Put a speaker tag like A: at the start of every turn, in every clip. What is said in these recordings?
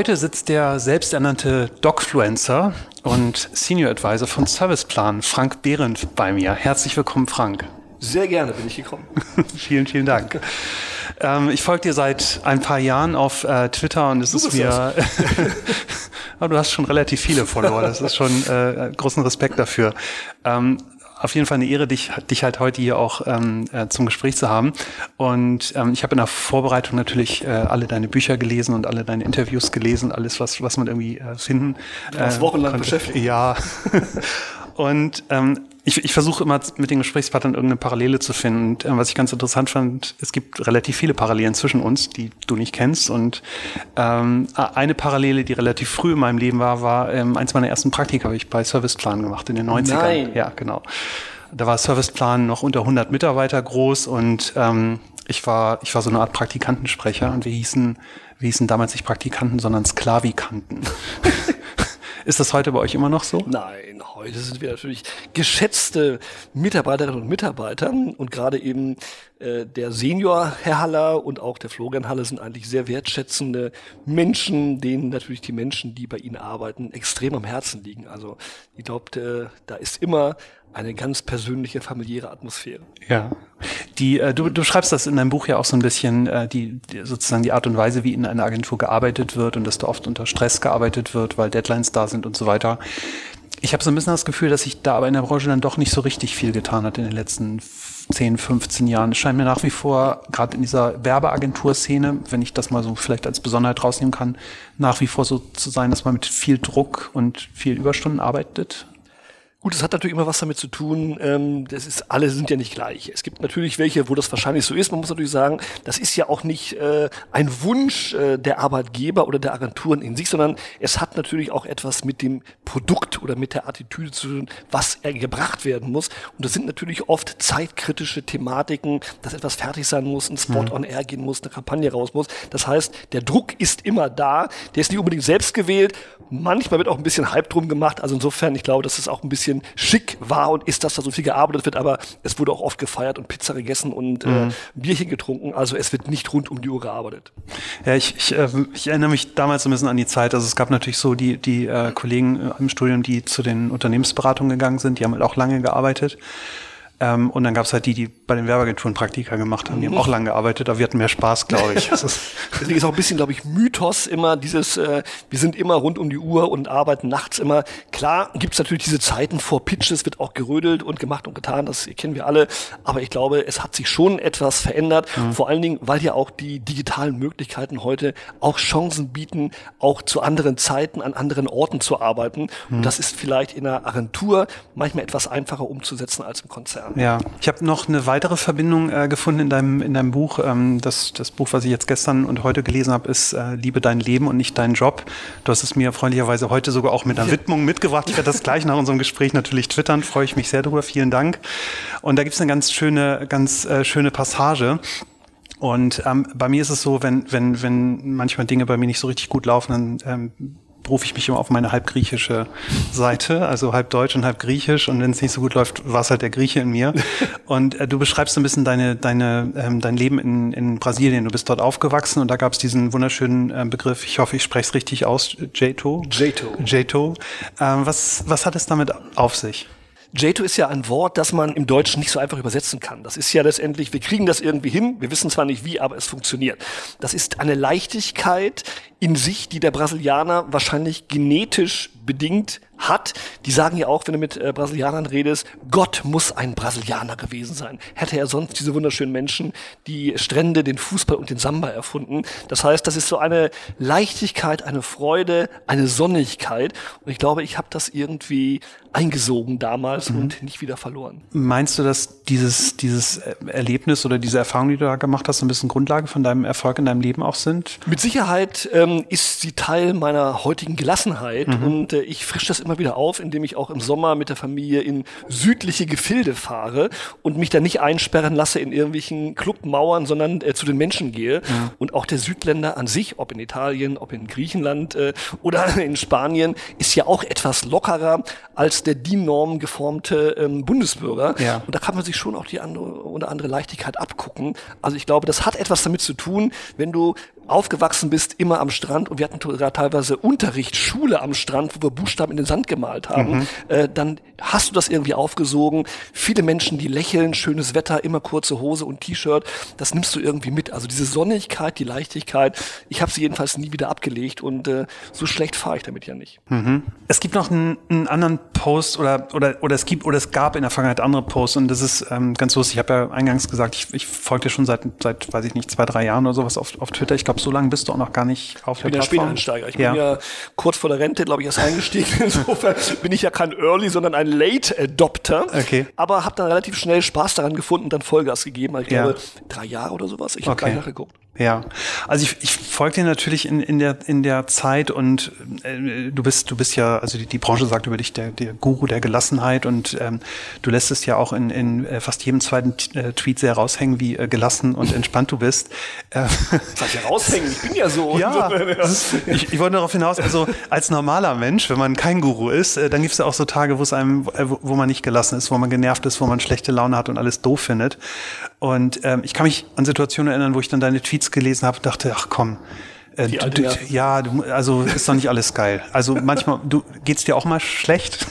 A: Heute sitzt der selbsternannte Dogfluencer und Senior Advisor von Serviceplan, Frank Behrendt, bei mir. Herzlich willkommen, Frank.
B: Sehr gerne bin ich gekommen.
A: vielen, vielen Dank. Ähm, ich folge dir seit ein paar Jahren auf äh, Twitter und es du ist mir. aber du hast schon relativ viele Follower. Das ist schon äh, großen Respekt dafür. Ähm, auf jeden Fall eine Ehre, dich, dich halt heute hier auch ähm, äh, zum Gespräch zu haben. Und ähm, ich habe in der Vorbereitung natürlich äh, alle deine Bücher gelesen und alle deine Interviews gelesen, alles, was, was man irgendwie äh, finden.
B: Du warst äh, wochenlang konnte. beschäftigt.
A: Ja. und ähm, ich, ich versuche immer mit den Gesprächspartnern irgendeine Parallele zu finden. Und, äh, was ich ganz interessant fand, es gibt relativ viele Parallelen zwischen uns, die du nicht kennst. Und ähm, eine Parallele, die relativ früh in meinem Leben war, war ähm, eins meiner ersten Praktika habe ich bei Serviceplan gemacht in den 90ern.
B: Nein.
A: Ja, genau. Da war Serviceplan noch unter 100 Mitarbeiter groß und ähm, ich war ich war so eine Art Praktikantensprecher und wir hießen wir hießen damals nicht Praktikanten, sondern Sklavikanten. Ist das heute bei euch immer noch so?
B: Nein, heute sind wir natürlich geschätzte Mitarbeiterinnen und Mitarbeiter und gerade eben äh, der Senior Herr Haller und auch der Florian Haller sind eigentlich sehr wertschätzende Menschen, denen natürlich die Menschen, die bei ihnen arbeiten, extrem am Herzen liegen. Also ich glaube, äh, da ist immer eine ganz persönliche, familiäre Atmosphäre.
A: Ja. Die, äh, du, du schreibst das in deinem Buch ja auch so ein bisschen, äh, die, die, sozusagen die Art und Weise, wie in einer Agentur gearbeitet wird und dass da oft unter Stress gearbeitet wird, weil Deadlines da sind und so weiter. Ich habe so ein bisschen das Gefühl, dass sich da aber in der Branche dann doch nicht so richtig viel getan hat in den letzten 10, 15 Jahren. Es scheint mir nach wie vor, gerade in dieser Werbeagentur-Szene, wenn ich das mal so vielleicht als Besonderheit rausnehmen kann, nach wie vor so zu sein, dass man mit viel Druck und viel Überstunden arbeitet.
B: Gut, es hat natürlich immer was damit zu tun, ähm, das ist, alle sind ja nicht gleich. Es gibt natürlich welche, wo das wahrscheinlich so ist. Man muss natürlich sagen, das ist ja auch nicht äh, ein Wunsch äh, der Arbeitgeber oder der Agenturen in sich, sondern es hat natürlich auch etwas mit dem Produkt oder mit der Attitüde zu tun, was er gebracht werden muss. Und das sind natürlich oft zeitkritische Thematiken, dass etwas fertig sein muss, ein Spot mhm. on Air gehen muss, eine Kampagne raus muss. Das heißt, der Druck ist immer da. Der ist nicht unbedingt selbst gewählt. Manchmal wird auch ein bisschen Hype drum gemacht. Also insofern, ich glaube, das ist auch ein bisschen bisschen schick war und ist, dass da so viel gearbeitet wird, aber es wurde auch oft gefeiert und Pizza gegessen und äh, mhm. äh, Bierchen getrunken. Also es wird nicht rund um die Uhr gearbeitet.
A: Ja, ich, ich, äh, ich erinnere mich damals ein bisschen an die Zeit. Also es gab natürlich so die, die äh, Kollegen äh, im Studium, die zu den Unternehmensberatungen gegangen sind, die haben halt auch lange gearbeitet. Ähm, und dann gab es halt die, die bei den Werbeagenturen Praktika gemacht haben. Die haben auch lange gearbeitet, aber wir hatten mehr Spaß, glaube ich.
B: Deswegen ist auch ein bisschen, glaube ich, Mythos immer dieses, äh, wir sind immer rund um die Uhr und arbeiten nachts immer. Klar gibt es natürlich diese Zeiten vor Pitches, wird auch gerödelt und gemacht und getan, das kennen wir alle. Aber ich glaube, es hat sich schon etwas verändert. Mhm. Vor allen Dingen, weil ja auch die digitalen Möglichkeiten heute auch Chancen bieten, auch zu anderen Zeiten, an anderen Orten zu arbeiten. Mhm. Und das ist vielleicht in einer Agentur manchmal etwas einfacher umzusetzen als im Konzern.
A: Ja, ich habe noch eine weitere Verbindung äh, gefunden in deinem, in deinem Buch. Ähm, das, das Buch, was ich jetzt gestern und heute gelesen habe, ist äh, Liebe dein Leben und nicht deinen Job. Du hast es mir freundlicherweise heute sogar auch mit einer. Widmung mitgebracht. Ich werde das gleich nach unserem Gespräch natürlich twittern, freue ich mich sehr darüber. Vielen Dank. Und da gibt es eine ganz schöne, ganz äh, schöne Passage. Und ähm, bei mir ist es so, wenn, wenn, wenn manchmal Dinge bei mir nicht so richtig gut laufen, dann ähm, berufe ich mich immer auf meine halb griechische Seite, also halb deutsch und halb griechisch. Und wenn es nicht so gut läuft, war es halt der Grieche in mir. Und äh, du beschreibst ein bisschen deine, deine, ähm, dein Leben in, in Brasilien. Du bist dort aufgewachsen und da gab es diesen wunderschönen äh, Begriff, ich hoffe, ich spreche es richtig aus, Jato.
B: Jato.
A: Jato. Ähm, was, was hat es damit auf sich?
B: Jato ist ja ein Wort, das man im Deutschen nicht so einfach übersetzen kann. Das ist ja letztendlich, wir kriegen das irgendwie hin, wir wissen zwar nicht wie, aber es funktioniert. Das ist eine Leichtigkeit in sich, die der Brasilianer wahrscheinlich genetisch bedingt hat. Die sagen ja auch, wenn du mit äh, Brasilianern redest, Gott muss ein Brasilianer gewesen sein. Hätte er sonst diese wunderschönen Menschen, die Strände, den Fußball und den Samba erfunden. Das heißt, das ist so eine Leichtigkeit, eine Freude, eine Sonnigkeit. Und ich glaube, ich habe das irgendwie eingesogen damals mhm. und nicht wieder verloren.
A: Meinst du, dass dieses, dieses Erlebnis oder diese Erfahrung, die du da gemacht hast, ein bisschen Grundlage von deinem Erfolg in deinem Leben auch sind?
B: Mit Sicherheit ähm, ist sie Teil meiner heutigen Gelassenheit mhm. und äh, ich frische das immer wieder auf, indem ich auch im Sommer mit der Familie in südliche Gefilde fahre und mich da nicht einsperren lasse in irgendwelchen Clubmauern, sondern äh, zu den Menschen gehe. Mhm. Und auch der Südländer an sich, ob in Italien, ob in Griechenland äh, oder in Spanien, ist ja auch etwas lockerer als der DIN-Norm geformte ähm, Bundesbürger. Ja. Und da kann man sich schon auch die andere oder andere Leichtigkeit abgucken. Also ich glaube, das hat etwas damit zu tun, wenn du aufgewachsen bist, immer am Strand und wir hatten sogar teilweise Unterricht, Schule am Strand, wo wir Buchstaben in den Sand gemalt haben, mhm. äh, dann hast du das irgendwie aufgesogen. Viele Menschen, die lächeln, schönes Wetter, immer kurze Hose und T-Shirt, das nimmst du irgendwie mit. Also diese Sonnigkeit, die Leichtigkeit, ich habe sie jedenfalls nie wieder abgelegt und äh, so schlecht fahre ich damit ja nicht.
A: Mhm. Es gibt noch einen, einen, anderen Post oder, oder, oder es gibt oder es gab in der Vergangenheit andere Posts und das ist ähm, ganz lustig. Ich habe ja eingangs gesagt, ich, ich folge dir schon seit, seit, weiß ich nicht, zwei, drei Jahren oder sowas auf, auf Twitter. Ich glaube, so lange bist du auch noch gar nicht auf
B: ich
A: der
B: bin
A: Plattform.
B: Ja Späteinsteiger. Ich bin ja kurz vor der Rente, glaube ich, erst eingestiegen. Insofern bin ich ja kein Early, sondern ein Late Adopter.
A: Okay.
B: Aber habe dann relativ schnell Spaß daran gefunden und dann Vollgas gegeben. Ich ja. glaube, drei Jahre oder sowas. Ich habe okay. gleich nachgeguckt.
A: Ja, also ich, ich folge dir natürlich in, in, der, in der Zeit und äh, du bist du bist ja, also die, die Branche sagt über dich der, der Guru der Gelassenheit und ähm, du lässt es ja auch in, in äh, fast jedem zweiten äh, Tweet sehr raushängen, wie äh, gelassen und entspannt du bist.
B: Äh, Sag ja raushängen, ich bin ja so.
A: Ja, ist, ich, ich wollte darauf hinaus, also als normaler Mensch, wenn man kein Guru ist, äh, dann gibt es ja auch so Tage, wo es einem, äh, wo, wo man nicht gelassen ist, wo man genervt ist, wo man schlechte Laune hat und alles doof findet. Und ähm, ich kann mich an Situationen erinnern, wo ich dann deine Tweets gelesen habe, dachte, ach komm, äh, du, du, ja, du, also ist doch nicht alles geil. Also manchmal, du geht's dir auch mal schlecht?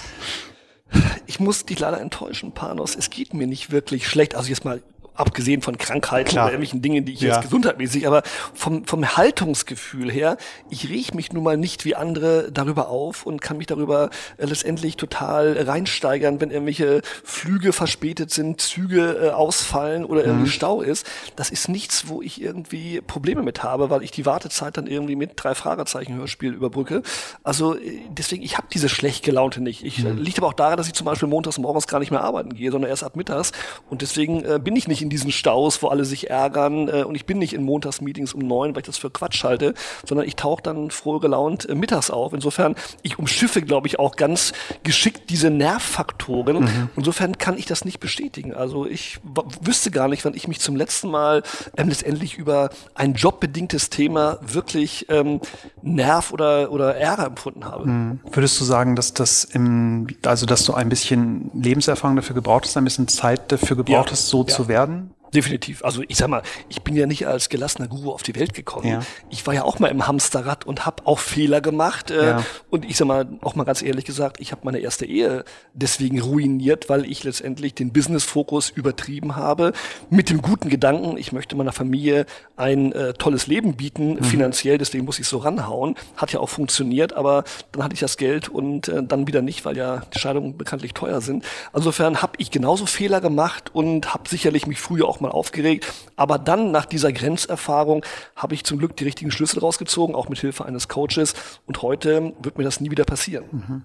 B: Ich muss dich leider enttäuschen, Panos. Es geht mir nicht wirklich schlecht. Also jetzt mal abgesehen von Krankheiten Klar. oder irgendwelchen Dingen, die ich ja. jetzt gesundheitmäßig, aber vom, vom Haltungsgefühl her, ich riech mich nun mal nicht wie andere darüber auf und kann mich darüber äh, letztendlich total reinsteigern, wenn irgendwelche Flüge verspätet sind, Züge äh, ausfallen oder irgendwie mhm. Stau ist. Das ist nichts, wo ich irgendwie Probleme mit habe, weil ich die Wartezeit dann irgendwie mit drei Fragezeichen Hörspiel überbrücke. Also äh, deswegen, ich habe diese schlecht gelaunte nicht. Ich, mhm. liegt aber auch daran, dass ich zum Beispiel montags morgens gar nicht mehr arbeiten gehe, sondern erst ab mittags und deswegen äh, bin ich nicht in in diesen Staus, wo alle sich ärgern. Äh, und ich bin nicht in Montagsmeetings um neun, weil ich das für Quatsch halte, sondern ich tauche dann froh gelaunt äh, mittags auf. Insofern, ich umschiffe, glaube ich, auch ganz geschickt diese Nervfaktoren. Mhm. Insofern kann ich das nicht bestätigen. Also ich wüsste gar nicht, wann ich mich zum letzten Mal ähm, letztendlich über ein jobbedingtes Thema wirklich ähm, Nerv oder, oder Ärger empfunden habe. Mhm.
A: Würdest du sagen, dass das im, also dass du ein bisschen Lebenserfahrung dafür gebraucht hast, ein bisschen Zeit dafür gebraucht ja. hast, so ja. zu werden?
B: Definitiv. Also ich sag mal, ich bin ja nicht als gelassener Guru auf die Welt gekommen. Ja. Ich war ja auch mal im Hamsterrad und habe auch Fehler gemacht. Äh, ja. Und ich sag mal, auch mal ganz ehrlich gesagt, ich habe meine erste Ehe deswegen ruiniert, weil ich letztendlich den Business-Fokus übertrieben habe. Mit dem guten Gedanken, ich möchte meiner Familie ein äh, tolles Leben bieten, mhm. finanziell, deswegen muss ich so ranhauen. Hat ja auch funktioniert, aber dann hatte ich das Geld und äh, dann wieder nicht, weil ja die Scheidungen bekanntlich teuer sind. Insofern habe ich genauso Fehler gemacht und habe sicherlich mich früher auch mal aufgeregt. Aber dann nach dieser Grenzerfahrung habe ich zum Glück die richtigen Schlüssel rausgezogen, auch mit Hilfe eines Coaches. Und heute wird mir das nie wieder passieren. Mhm.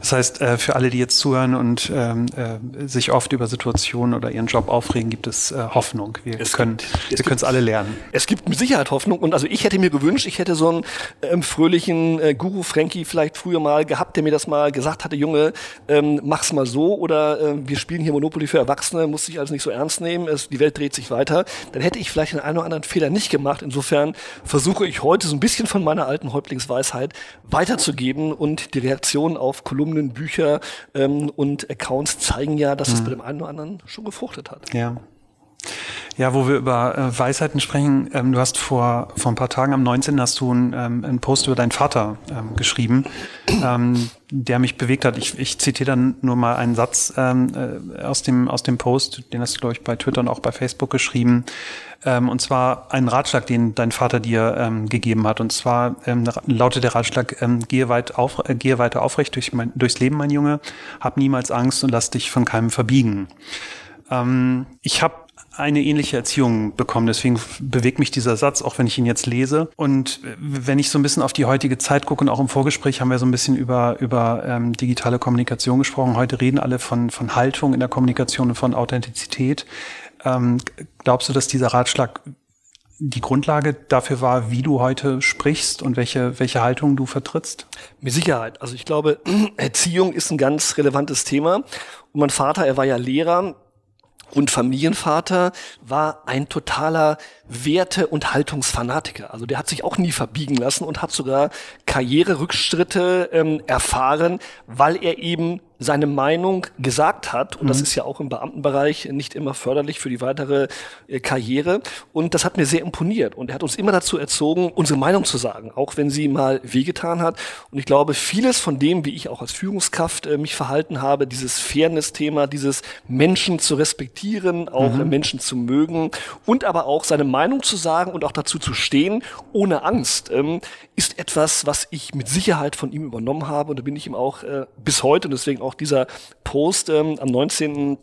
A: Das heißt, äh, für alle, die jetzt zuhören und ähm, äh, sich oft über Situationen oder ihren Job aufregen, gibt es äh, Hoffnung. Wir es können es alle lernen.
B: Es gibt mit Sicherheit Hoffnung. Und also ich hätte mir gewünscht, ich hätte so einen ähm, fröhlichen äh, Guru Frankie vielleicht früher mal gehabt, der mir das mal gesagt hatte, Junge, ähm, mach's mal so oder äh, wir spielen hier Monopoly für Erwachsene, muss sich also nicht so ernst nehmen, es, die Welt dreht sich weiter. Dann hätte ich vielleicht den einen oder anderen Fehler nicht gemacht. Insofern versuche ich heute so ein bisschen von meiner alten Häuptlingsweisheit weiterzugeben und die Reaktion auf Kolumnen, Bücher ähm, und Accounts zeigen ja, dass mhm. es bei dem einen oder anderen schon gefruchtet hat.
A: Ja. Ja, wo wir über äh, Weisheiten sprechen, ähm, du hast vor, vor ein paar Tagen am 19. hast du ein, ähm, einen Post über deinen Vater ähm, geschrieben, ähm, der mich bewegt hat. Ich, ich zitiere dann nur mal einen Satz ähm, äh, aus, dem, aus dem Post, den hast du, glaube ich, bei Twitter und auch bei Facebook geschrieben. Ähm, und zwar einen Ratschlag, den dein Vater dir ähm, gegeben hat. Und zwar ähm, lautet der Ratschlag, ähm, gehe, weit auf, äh, gehe weiter aufrecht durch mein, durchs Leben, mein Junge, hab niemals Angst und lass dich von keinem verbiegen. Ähm, ich habe eine ähnliche Erziehung bekommen. Deswegen bewegt mich dieser Satz, auch wenn ich ihn jetzt lese. Und wenn ich so ein bisschen auf die heutige Zeit gucke und auch im Vorgespräch haben wir so ein bisschen über, über ähm, digitale Kommunikation gesprochen. Heute reden alle von, von Haltung in der Kommunikation und von Authentizität. Ähm, glaubst du, dass dieser Ratschlag die Grundlage dafür war, wie du heute sprichst und welche, welche Haltung du vertrittst?
B: Mit Sicherheit. Also ich glaube, Erziehung ist ein ganz relevantes Thema. Und mein Vater, er war ja Lehrer, und Familienvater war ein totaler Werte- und Haltungsfanatiker. Also der hat sich auch nie verbiegen lassen und hat sogar Karriererückschritte ähm, erfahren, weil er eben seine Meinung gesagt hat. Und mhm. das ist ja auch im Beamtenbereich nicht immer förderlich für die weitere äh, Karriere. Und das hat mir sehr imponiert. Und er hat uns immer dazu erzogen, unsere Meinung zu sagen, auch wenn sie mal wehgetan hat. Und ich glaube, vieles von dem, wie ich auch als Führungskraft äh, mich verhalten habe, dieses Fairness-Thema, dieses Menschen zu respektieren, auch mhm. Menschen zu mögen und aber auch seine Meinung zu sagen und auch dazu zu stehen, ohne Angst, ähm, ist etwas, was ich mit Sicherheit von ihm übernommen habe. Und da bin ich ihm auch äh, bis heute und deswegen auch dieser Post ähm, am 19.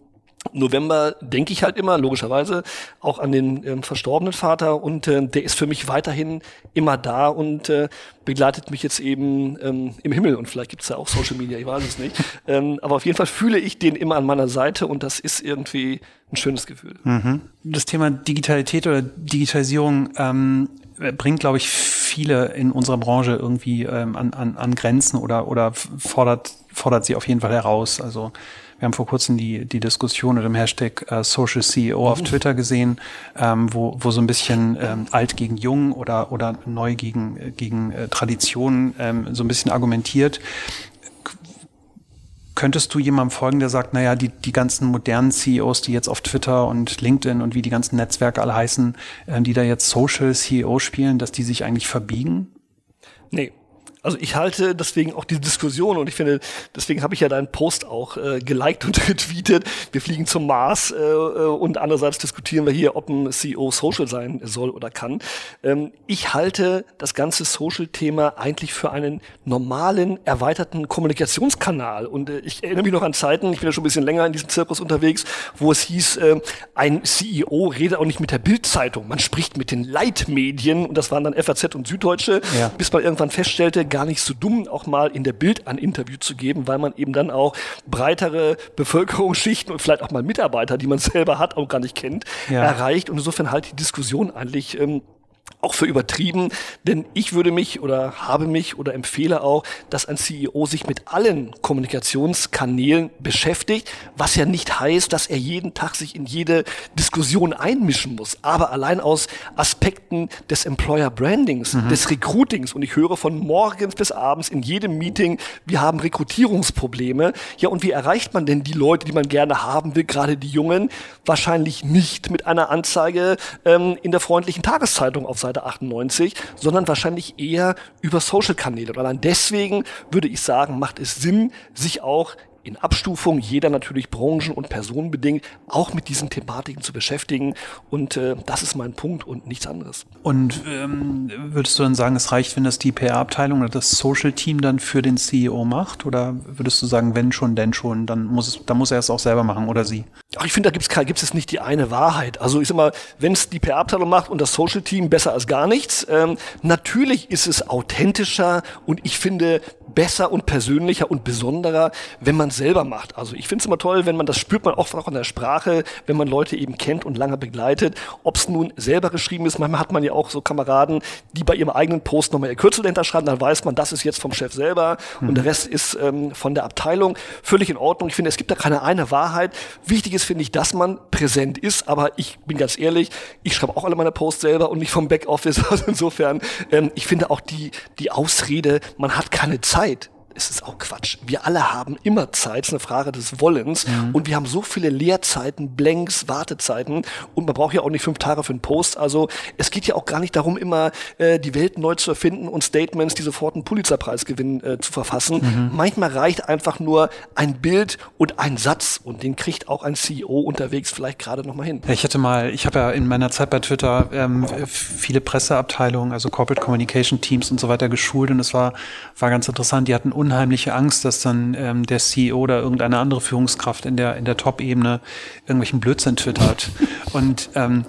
B: November denke ich halt immer, logischerweise, auch an den ähm, verstorbenen Vater und äh, der ist für mich weiterhin immer da und äh, begleitet mich jetzt eben ähm, im Himmel und vielleicht gibt's da auch Social Media, ich weiß es nicht. Ähm, aber auf jeden Fall fühle ich den immer an meiner Seite und das ist irgendwie ein schönes Gefühl.
A: Mhm. Das Thema Digitalität oder Digitalisierung ähm, bringt, glaube ich, viele in unserer Branche irgendwie ähm, an, an, an Grenzen oder, oder fordert, fordert sie auf jeden Fall heraus. Also wir haben vor kurzem die, die Diskussion mit dem Hashtag äh, Social CEO auf mhm. Twitter gesehen, ähm, wo, wo so ein bisschen ähm, alt gegen jung oder, oder neu gegen, gegen äh, Tradition ähm, so ein bisschen argumentiert. Könntest du jemandem folgen, der sagt, naja, die, die ganzen modernen CEOs, die jetzt auf Twitter und LinkedIn und wie die ganzen Netzwerke alle heißen, äh, die da jetzt Social CEO spielen, dass die sich eigentlich verbiegen?
B: Nee, also ich halte deswegen auch diese Diskussion und ich finde, deswegen habe ich ja deinen Post auch äh, geliked und retweetet. Wir fliegen zum Mars äh, äh, und andererseits diskutieren wir hier, ob ein CEO Social sein soll oder kann. Ähm, ich halte das ganze Social-Thema eigentlich für einen normalen, erweiterten Kommunikationskanal. Und äh, ich erinnere mich noch an Zeiten, ich bin ja schon ein bisschen länger in diesem Zirkus unterwegs, wo es hieß, äh, ein CEO redet auch nicht mit der Bildzeitung, man spricht mit den Leitmedien und das waren dann FAZ und Süddeutsche, ja. bis man irgendwann feststellte, gar nicht so dumm, auch mal in der Bild ein Interview zu geben, weil man eben dann auch breitere Bevölkerungsschichten und vielleicht auch mal Mitarbeiter, die man selber hat, auch gar nicht kennt, ja. erreicht. Und insofern halt die Diskussion eigentlich ähm, auch für übertrieben, denn ich würde mich oder habe mich oder empfehle auch, dass ein CEO sich mit allen Kommunikationskanälen beschäftigt, was ja nicht heißt, dass er jeden Tag sich in jede Diskussion einmischen muss, aber allein aus Aspekten des Employer Brandings, mhm. des Recruitings und ich höre von morgens bis abends in jedem Meeting, wir haben Rekrutierungsprobleme. Ja, und wie erreicht man denn die Leute, die man gerne haben will, gerade die Jungen? Wahrscheinlich nicht mit einer Anzeige ähm, in der freundlichen Tageszeitung auf Seite 98, sondern wahrscheinlich eher über Social-Kanäle. Allein deswegen würde ich sagen, macht es Sinn, sich auch in Abstufung, jeder natürlich branchen- und personenbedingt, auch mit diesen Thematiken zu beschäftigen. Und äh, das ist mein Punkt und nichts anderes.
A: Und ähm, würdest du dann sagen, es reicht, wenn das die PR-Abteilung oder das Social-Team dann für den CEO macht? Oder würdest du sagen, wenn schon, denn schon, dann muss es, dann muss er es auch selber machen oder sie?
B: Ach, ich finde, da gibt es gibt es nicht die eine Wahrheit. Also ich sag mal, wenn es die PR-Abteilung macht und das Social-Team besser als gar nichts, ähm, natürlich ist es authentischer und ich finde besser und persönlicher und besonderer, wenn man selber macht. Also ich finde es immer toll, wenn man das spürt man auch, auch in der Sprache, wenn man Leute eben kennt und lange begleitet. Ob es nun selber geschrieben ist, manchmal hat man ja auch so Kameraden, die bei ihrem eigenen Post nochmal ihr Kürzel dahinter schreiben, dann weiß man, das ist jetzt vom Chef selber mhm. und der Rest ist ähm, von der Abteilung. Völlig in Ordnung. Ich finde, es gibt da keine eine Wahrheit. Wichtig ist, finde ich, dass man präsent ist, aber ich bin ganz ehrlich, ich schreibe auch alle meine Posts selber und nicht vom Backoffice. Also insofern, ähm, ich finde auch die, die Ausrede, man hat keine Zeit Zeit es ist auch Quatsch. Wir alle haben immer Zeit, es ist eine Frage des Wollens. Mhm. Und wir haben so viele Leerzeiten, Blanks, Wartezeiten. Und man braucht ja auch nicht fünf Tage für einen Post. Also es geht ja auch gar nicht darum, immer äh, die Welt neu zu erfinden und Statements, die sofort einen Pulitzerpreis gewinnen, äh, zu verfassen. Mhm. Manchmal reicht einfach nur ein Bild und ein Satz. Und den kriegt auch ein CEO unterwegs vielleicht gerade noch mal hin.
A: Ich hatte mal, ich habe ja in meiner Zeit bei Twitter ähm, viele Presseabteilungen, also Corporate Communication Teams und so weiter geschult. Und es war, war ganz interessant. Die hatten unheimliche Angst, dass dann ähm, der CEO oder irgendeine andere Führungskraft in der, in der Top-Ebene irgendwelchen Blödsinn twittert. Und ähm,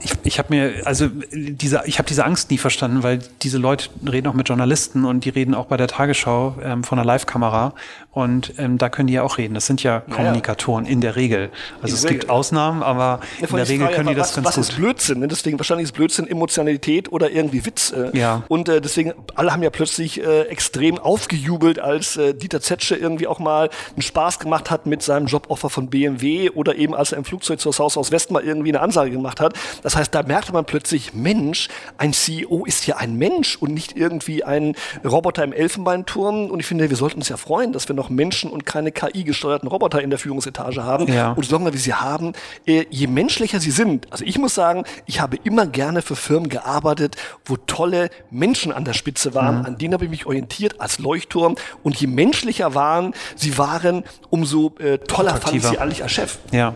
A: ich, ich habe mir, also diese, ich habe diese Angst nie verstanden, weil diese Leute reden auch mit Journalisten und die reden auch bei der Tagesschau ähm, von einer Live-Kamera und ähm, da können die ja auch reden. Das sind ja Kommunikatoren ja, ja. in der Regel. Also in es Regel. gibt Ausnahmen, aber ja, in der Regel können die das was, ganz
B: was
A: gut.
B: Was ist Blödsinn? Ne? Deswegen wahrscheinlich ist Blödsinn Emotionalität oder irgendwie Witz. Äh. Ja. Und äh, deswegen, alle haben ja plötzlich äh, extrem aufgejubelt, als äh, Dieter Zetsche irgendwie auch mal einen Spaß gemacht hat mit seinem Joboffer von BMW oder eben als er im Flugzeug zur South aus West mal irgendwie eine Ansage gemacht hat. Das Das heißt, da merkte man plötzlich, Mensch, ein CEO ist ja ein Mensch und nicht irgendwie ein Roboter im Elfenbeinturm. Und ich finde, wir sollten uns ja freuen, dass wir noch Menschen und keine KI-gesteuerten Roboter in der Führungsetage haben. Ja. Und solange wir sie haben, äh, je menschlicher sie sind. Also ich muss sagen, ich habe immer gerne für Firmen gearbeitet, wo tolle Menschen an der Spitze waren. Mhm. An denen habe ich mich orientiert als Leuchtturm. Und je menschlicher waren, sie waren, umso äh, toller fand ich sie eigentlich als Chef.
A: Ja.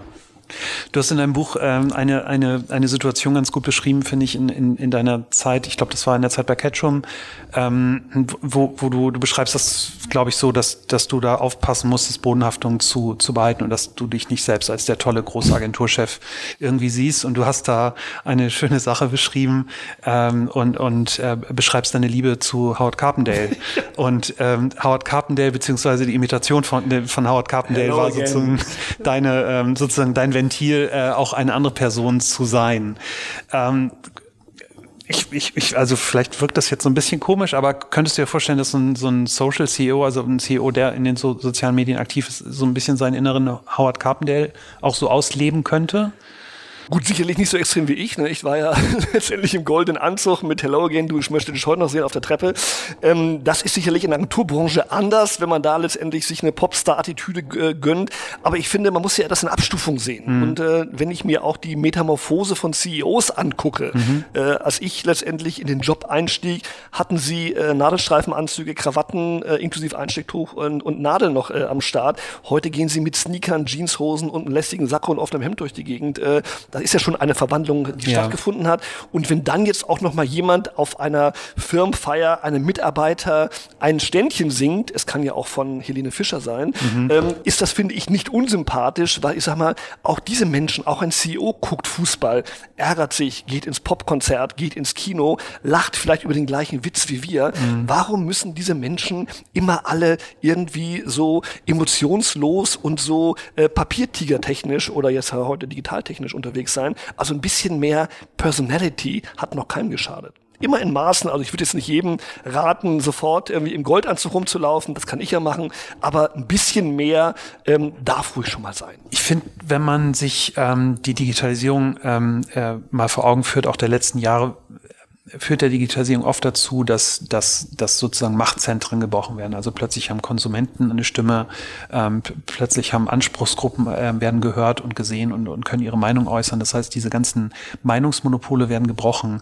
A: Du hast in deinem Buch ähm, eine, eine, eine Situation ganz gut beschrieben, finde ich, in, in, in deiner Zeit, ich glaube, das war in der Zeit bei Catchum, ähm, wo, wo du, du beschreibst das, glaube ich, so, dass, dass du da aufpassen musstest, Bodenhaftung zu, zu behalten und dass du dich nicht selbst als der tolle große Agenturchef irgendwie siehst. Und du hast da eine schöne Sache beschrieben ähm, und, und äh, beschreibst deine Liebe zu Howard Carpendale. und ähm, Howard Carpendale, beziehungsweise die Imitation von, von Howard Carpendale Hello war sozusagen deine, ähm, sozusagen dein Ventil, äh, auch eine andere Person zu sein. Ähm, ich, ich, ich, also vielleicht wirkt das jetzt so ein bisschen komisch, aber könntest du dir vorstellen, dass so ein, so ein Social CEO, also ein CEO, der in den so, sozialen Medien aktiv ist, so ein bisschen seinen inneren Howard Carpendale auch so ausleben könnte?
B: Gut, sicherlich nicht so extrem wie ich. Ne? Ich war ja letztendlich im goldenen Anzug mit Hello Again, du, ich möchte dich heute noch sehen auf der Treppe. Ähm, das ist sicherlich in der Agenturbranche anders, wenn man da letztendlich sich eine Popstar-Attitüde äh, gönnt. Aber ich finde, man muss ja das in Abstufung sehen. Mhm. Und äh, wenn ich mir auch die Metamorphose von CEOs angucke, mhm. äh, als ich letztendlich in den Job einstieg, hatten sie äh, Nadelstreifenanzüge, Krawatten äh, inklusive Einstecktuch und, und Nadel noch äh, am Start. Heute gehen sie mit Sneakern, Jeanshosen und einem lästigen Sakko und offenem Hemd durch die Gegend. Äh, das ist ja schon eine Verwandlung, die ja. stattgefunden hat. Und wenn dann jetzt auch noch mal jemand auf einer Firmenfeier, einem Mitarbeiter ein Ständchen singt, es kann ja auch von Helene Fischer sein, mhm. ähm, ist das, finde ich, nicht unsympathisch, weil ich sag mal, auch diese Menschen, auch ein CEO guckt Fußball, ärgert sich, geht ins Popkonzert, geht ins Kino, lacht vielleicht über den gleichen Witz wie wir. Mhm. Warum müssen diese Menschen immer alle irgendwie so emotionslos und so äh, papiertigertechnisch oder jetzt heute digitaltechnisch unterwegs unterwegs sein. Also ein bisschen mehr Personality hat noch keinem geschadet immer in Maßen. Also ich würde jetzt nicht jedem raten, sofort irgendwie im Goldanzug rumzulaufen. Das kann ich ja machen. Aber ein bisschen mehr ähm, darf ruhig schon mal sein.
A: Ich finde, wenn man sich ähm, die Digitalisierung ähm, äh, mal vor Augen führt, auch der letzten Jahre, führt der Digitalisierung oft dazu, dass, dass, dass sozusagen Machtzentren gebrochen werden. Also plötzlich haben Konsumenten eine Stimme, ähm, plötzlich haben Anspruchsgruppen äh, werden gehört und gesehen und, und können ihre Meinung äußern. Das heißt, diese ganzen Meinungsmonopole werden gebrochen.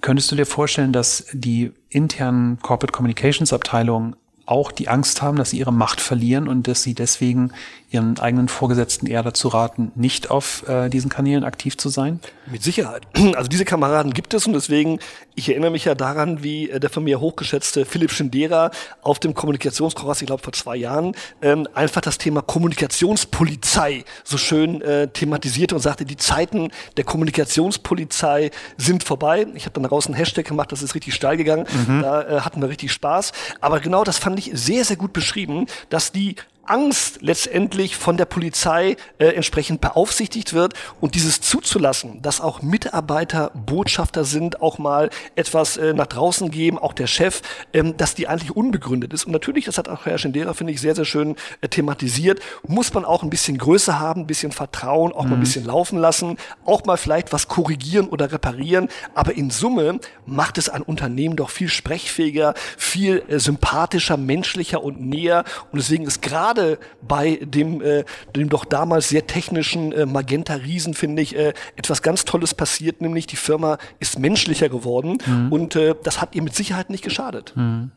A: Könntest du dir vorstellen, dass die internen Corporate Communications Abteilungen auch die Angst haben, dass sie ihre Macht verlieren und dass sie deswegen ihren eigenen Vorgesetzten eher dazu raten, nicht auf äh, diesen Kanälen aktiv zu sein?
B: Mit Sicherheit. Also diese Kameraden gibt es und deswegen, ich erinnere mich ja daran, wie äh, der von mir hochgeschätzte Philipp Schindera auf dem Kommunikationskongress, ich glaube vor zwei Jahren, ähm, einfach das Thema Kommunikationspolizei so schön äh, thematisierte und sagte, die Zeiten der Kommunikationspolizei sind vorbei. Ich habe dann daraus einen Hashtag gemacht, das ist richtig steil gegangen. Mhm. Da äh, hatten wir richtig Spaß. Aber genau das fand ich sehr, sehr gut beschrieben, dass die Angst letztendlich von der Polizei äh, entsprechend beaufsichtigt wird und dieses zuzulassen, dass auch Mitarbeiter Botschafter sind, auch mal etwas äh, nach draußen geben, auch der Chef, ähm, dass die eigentlich unbegründet ist. Und natürlich, das hat auch Herr Schendera, finde ich, sehr, sehr schön äh, thematisiert, muss man auch ein bisschen Größe haben, ein bisschen Vertrauen, auch mhm. mal ein mhm. bisschen laufen lassen, auch mal vielleicht was korrigieren oder reparieren. Aber in Summe macht es ein Unternehmen doch viel sprechfähiger, viel äh, sympathischer, menschlicher und näher. Und deswegen ist gerade gerade bei dem, äh, dem doch damals sehr technischen äh, Magenta Riesen, finde ich, äh, etwas ganz Tolles passiert, nämlich die Firma ist menschlicher geworden mhm. und äh, das hat ihr mit Sicherheit nicht geschadet.
A: Mhm.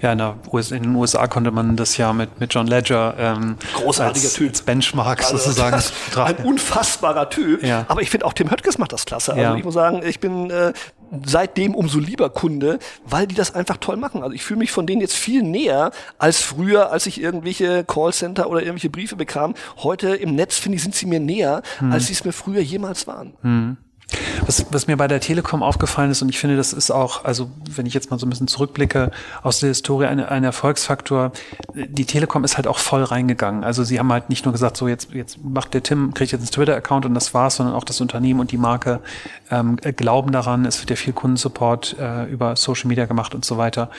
A: Ja, in, US, in, den USA konnte man das ja mit, mit John Ledger
B: ähm, großartiger als, Typ
A: als Benchmark also, sozusagen
B: ein unfassbarer Typ. Ja. Aber ich finde auch Tim Höttges macht das klasse. Also ja. ich muss sagen, ich bin äh, seitdem umso lieber Kunde, weil die das einfach toll machen. Also ich fühle mich von denen jetzt viel näher als früher, als ich irgendwelche Callcenter oder irgendwelche Briefe bekam. Heute im Netz finde ich sind sie mir näher, hm. als sie es mir früher jemals waren. Hm.
A: Was, was mir bei der Telekom aufgefallen ist, und ich finde, das ist auch, also wenn ich jetzt mal so ein bisschen zurückblicke aus der Historie, ein, ein Erfolgsfaktor. Die Telekom ist halt auch voll reingegangen. Also sie haben halt nicht nur gesagt, so jetzt, jetzt macht der Tim, kriegt jetzt einen Twitter-Account und das war's, sondern auch das Unternehmen und die Marke ähm, glauben daran. Es wird ja viel Kundensupport äh, über Social Media gemacht und so weiter.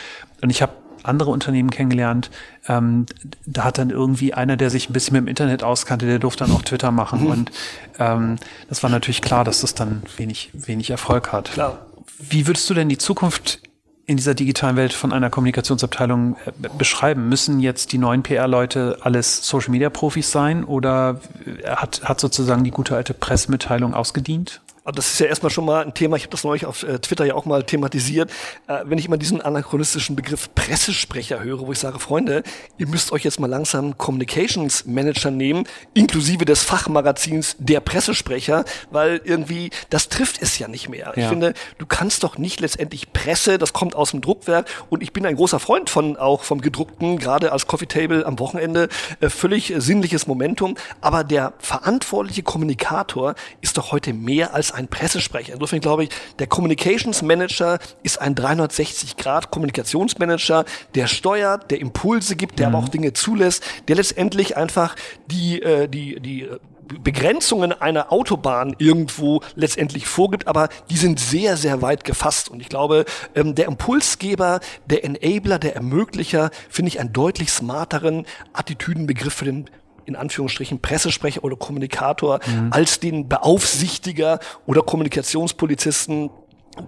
A: Und ich habe andere Unternehmen kennengelernt. Ähm, da hat dann irgendwie einer, der sich ein bisschen mit dem Internet auskannte, der durfte dann auch Twitter machen. Mhm. Und ähm, das war natürlich klar, dass das dann wenig, wenig Erfolg hat.
B: Klar.
A: Wie würdest du denn die Zukunft in dieser digitalen Welt von einer Kommunikationsabteilung äh, beschreiben? Müssen jetzt die neuen PR-Leute alles Social-Media-Profis sein oder hat, hat sozusagen die gute alte Pressemitteilung ausgedient?
B: Das ist ja erstmal schon mal ein Thema, ich habe das neulich auf äh, Twitter ja auch mal thematisiert, äh, wenn ich immer diesen anachronistischen Begriff Pressesprecher höre, wo ich sage, Freunde, ihr müsst euch jetzt mal langsam Communications Manager nehmen, inklusive des Fachmagazins der Pressesprecher, weil irgendwie, das trifft es ja nicht mehr. Ja. Ich finde, du kannst doch nicht letztendlich Presse, das kommt aus dem Druckwerk und ich bin ein großer Freund von auch vom gedruckten, gerade als Coffee Table am Wochenende, äh, völlig sinnliches Momentum, aber der verantwortliche Kommunikator ist doch heute mehr als ein ein Pressesprecher. Insofern glaube ich, der Communications Manager ist ein 360-Grad-Kommunikationsmanager, der steuert, der Impulse gibt, der mhm. aber auch Dinge zulässt, der letztendlich einfach die, äh, die, die äh, Begrenzungen einer Autobahn irgendwo letztendlich vorgibt, aber die sind sehr, sehr weit gefasst. Und ich glaube, ähm, der Impulsgeber, der Enabler, der Ermöglicher, finde ich einen deutlich smarteren Attitüdenbegriff für den in Anführungsstrichen Pressesprecher oder Kommunikator mhm. als den Beaufsichtiger oder Kommunikationspolizisten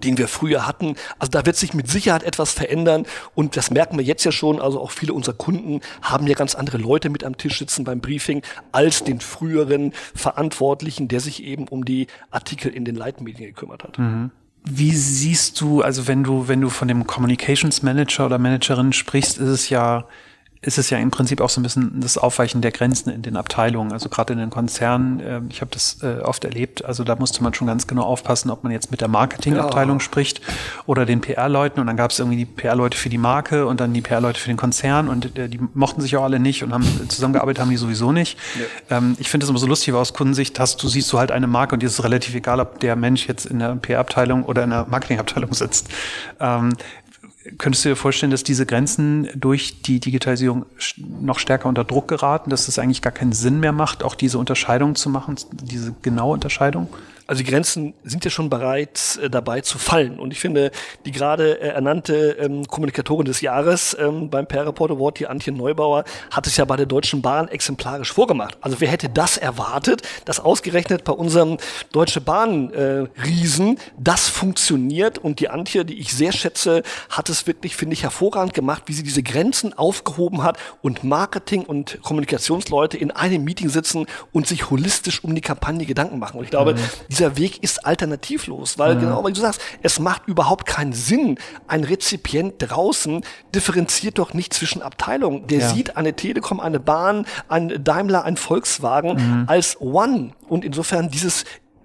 B: den wir früher hatten. Also da wird sich mit Sicherheit etwas verändern und das merken wir jetzt ja schon. Also auch viele unserer Kunden haben ja ganz andere Leute mit am Tisch sitzen beim Briefing als den früheren Verantwortlichen, der sich eben um die Artikel in den Leitmedien gekümmert hat. Mhm.
A: Wie siehst du, also wenn du, wenn du von dem Communications Manager oder Managerin sprichst, ist es ja ist es ja im Prinzip auch so ein bisschen das Aufweichen der Grenzen in den Abteilungen. Also gerade in den Konzernen, äh, ich habe das äh, oft erlebt, also da musste man schon ganz genau aufpassen, ob man jetzt mit der Marketingabteilung ja. spricht oder den PR-Leuten und dann gab es irgendwie die PR-Leute für die Marke und dann die PR-Leute für den Konzern und äh, die mochten sich auch alle nicht und haben zusammengearbeitet haben die sowieso nicht. Ja. Ähm, ich finde es immer so lustig, aus Kundensicht hast du siehst du halt eine Marke und dir ist es relativ egal, ob der Mensch jetzt in der PR-Abteilung oder in der Marketingabteilung sitzt. Ähm, Könntest du dir vorstellen, dass diese Grenzen durch die Digitalisierung noch stärker unter Druck geraten, dass es eigentlich gar keinen Sinn mehr macht, auch diese Unterscheidung zu machen, diese genaue Unterscheidung?
B: Also die Grenzen sind ja schon bereits äh, dabei zu fallen. Und ich finde, die gerade äh, ernannte ähm, Kommunikatorin des Jahres ähm, beim PR Report Award, die Antje Neubauer, hat es ja bei der Deutschen Bahn exemplarisch vorgemacht. Also wer hätte das erwartet, dass ausgerechnet bei unserem Deutsche Bahn äh, Riesen das funktioniert und die Antje, die ich sehr schätze, hat es wirklich, finde ich, hervorragend gemacht, wie sie diese Grenzen aufgehoben hat und Marketing und Kommunikationsleute in einem Meeting sitzen und sich holistisch um die Kampagne Gedanken machen. Und ich glaube, mhm dieser Weg ist alternativlos, weil mhm. genau wie du sagst, es macht überhaupt keinen Sinn. Ein Rezipient draußen differenziert doch nicht zwischen Abteilungen. Der ja. sieht eine Telekom, eine Bahn, ein Daimler, ein Volkswagen mhm. als One. Und insofern dieses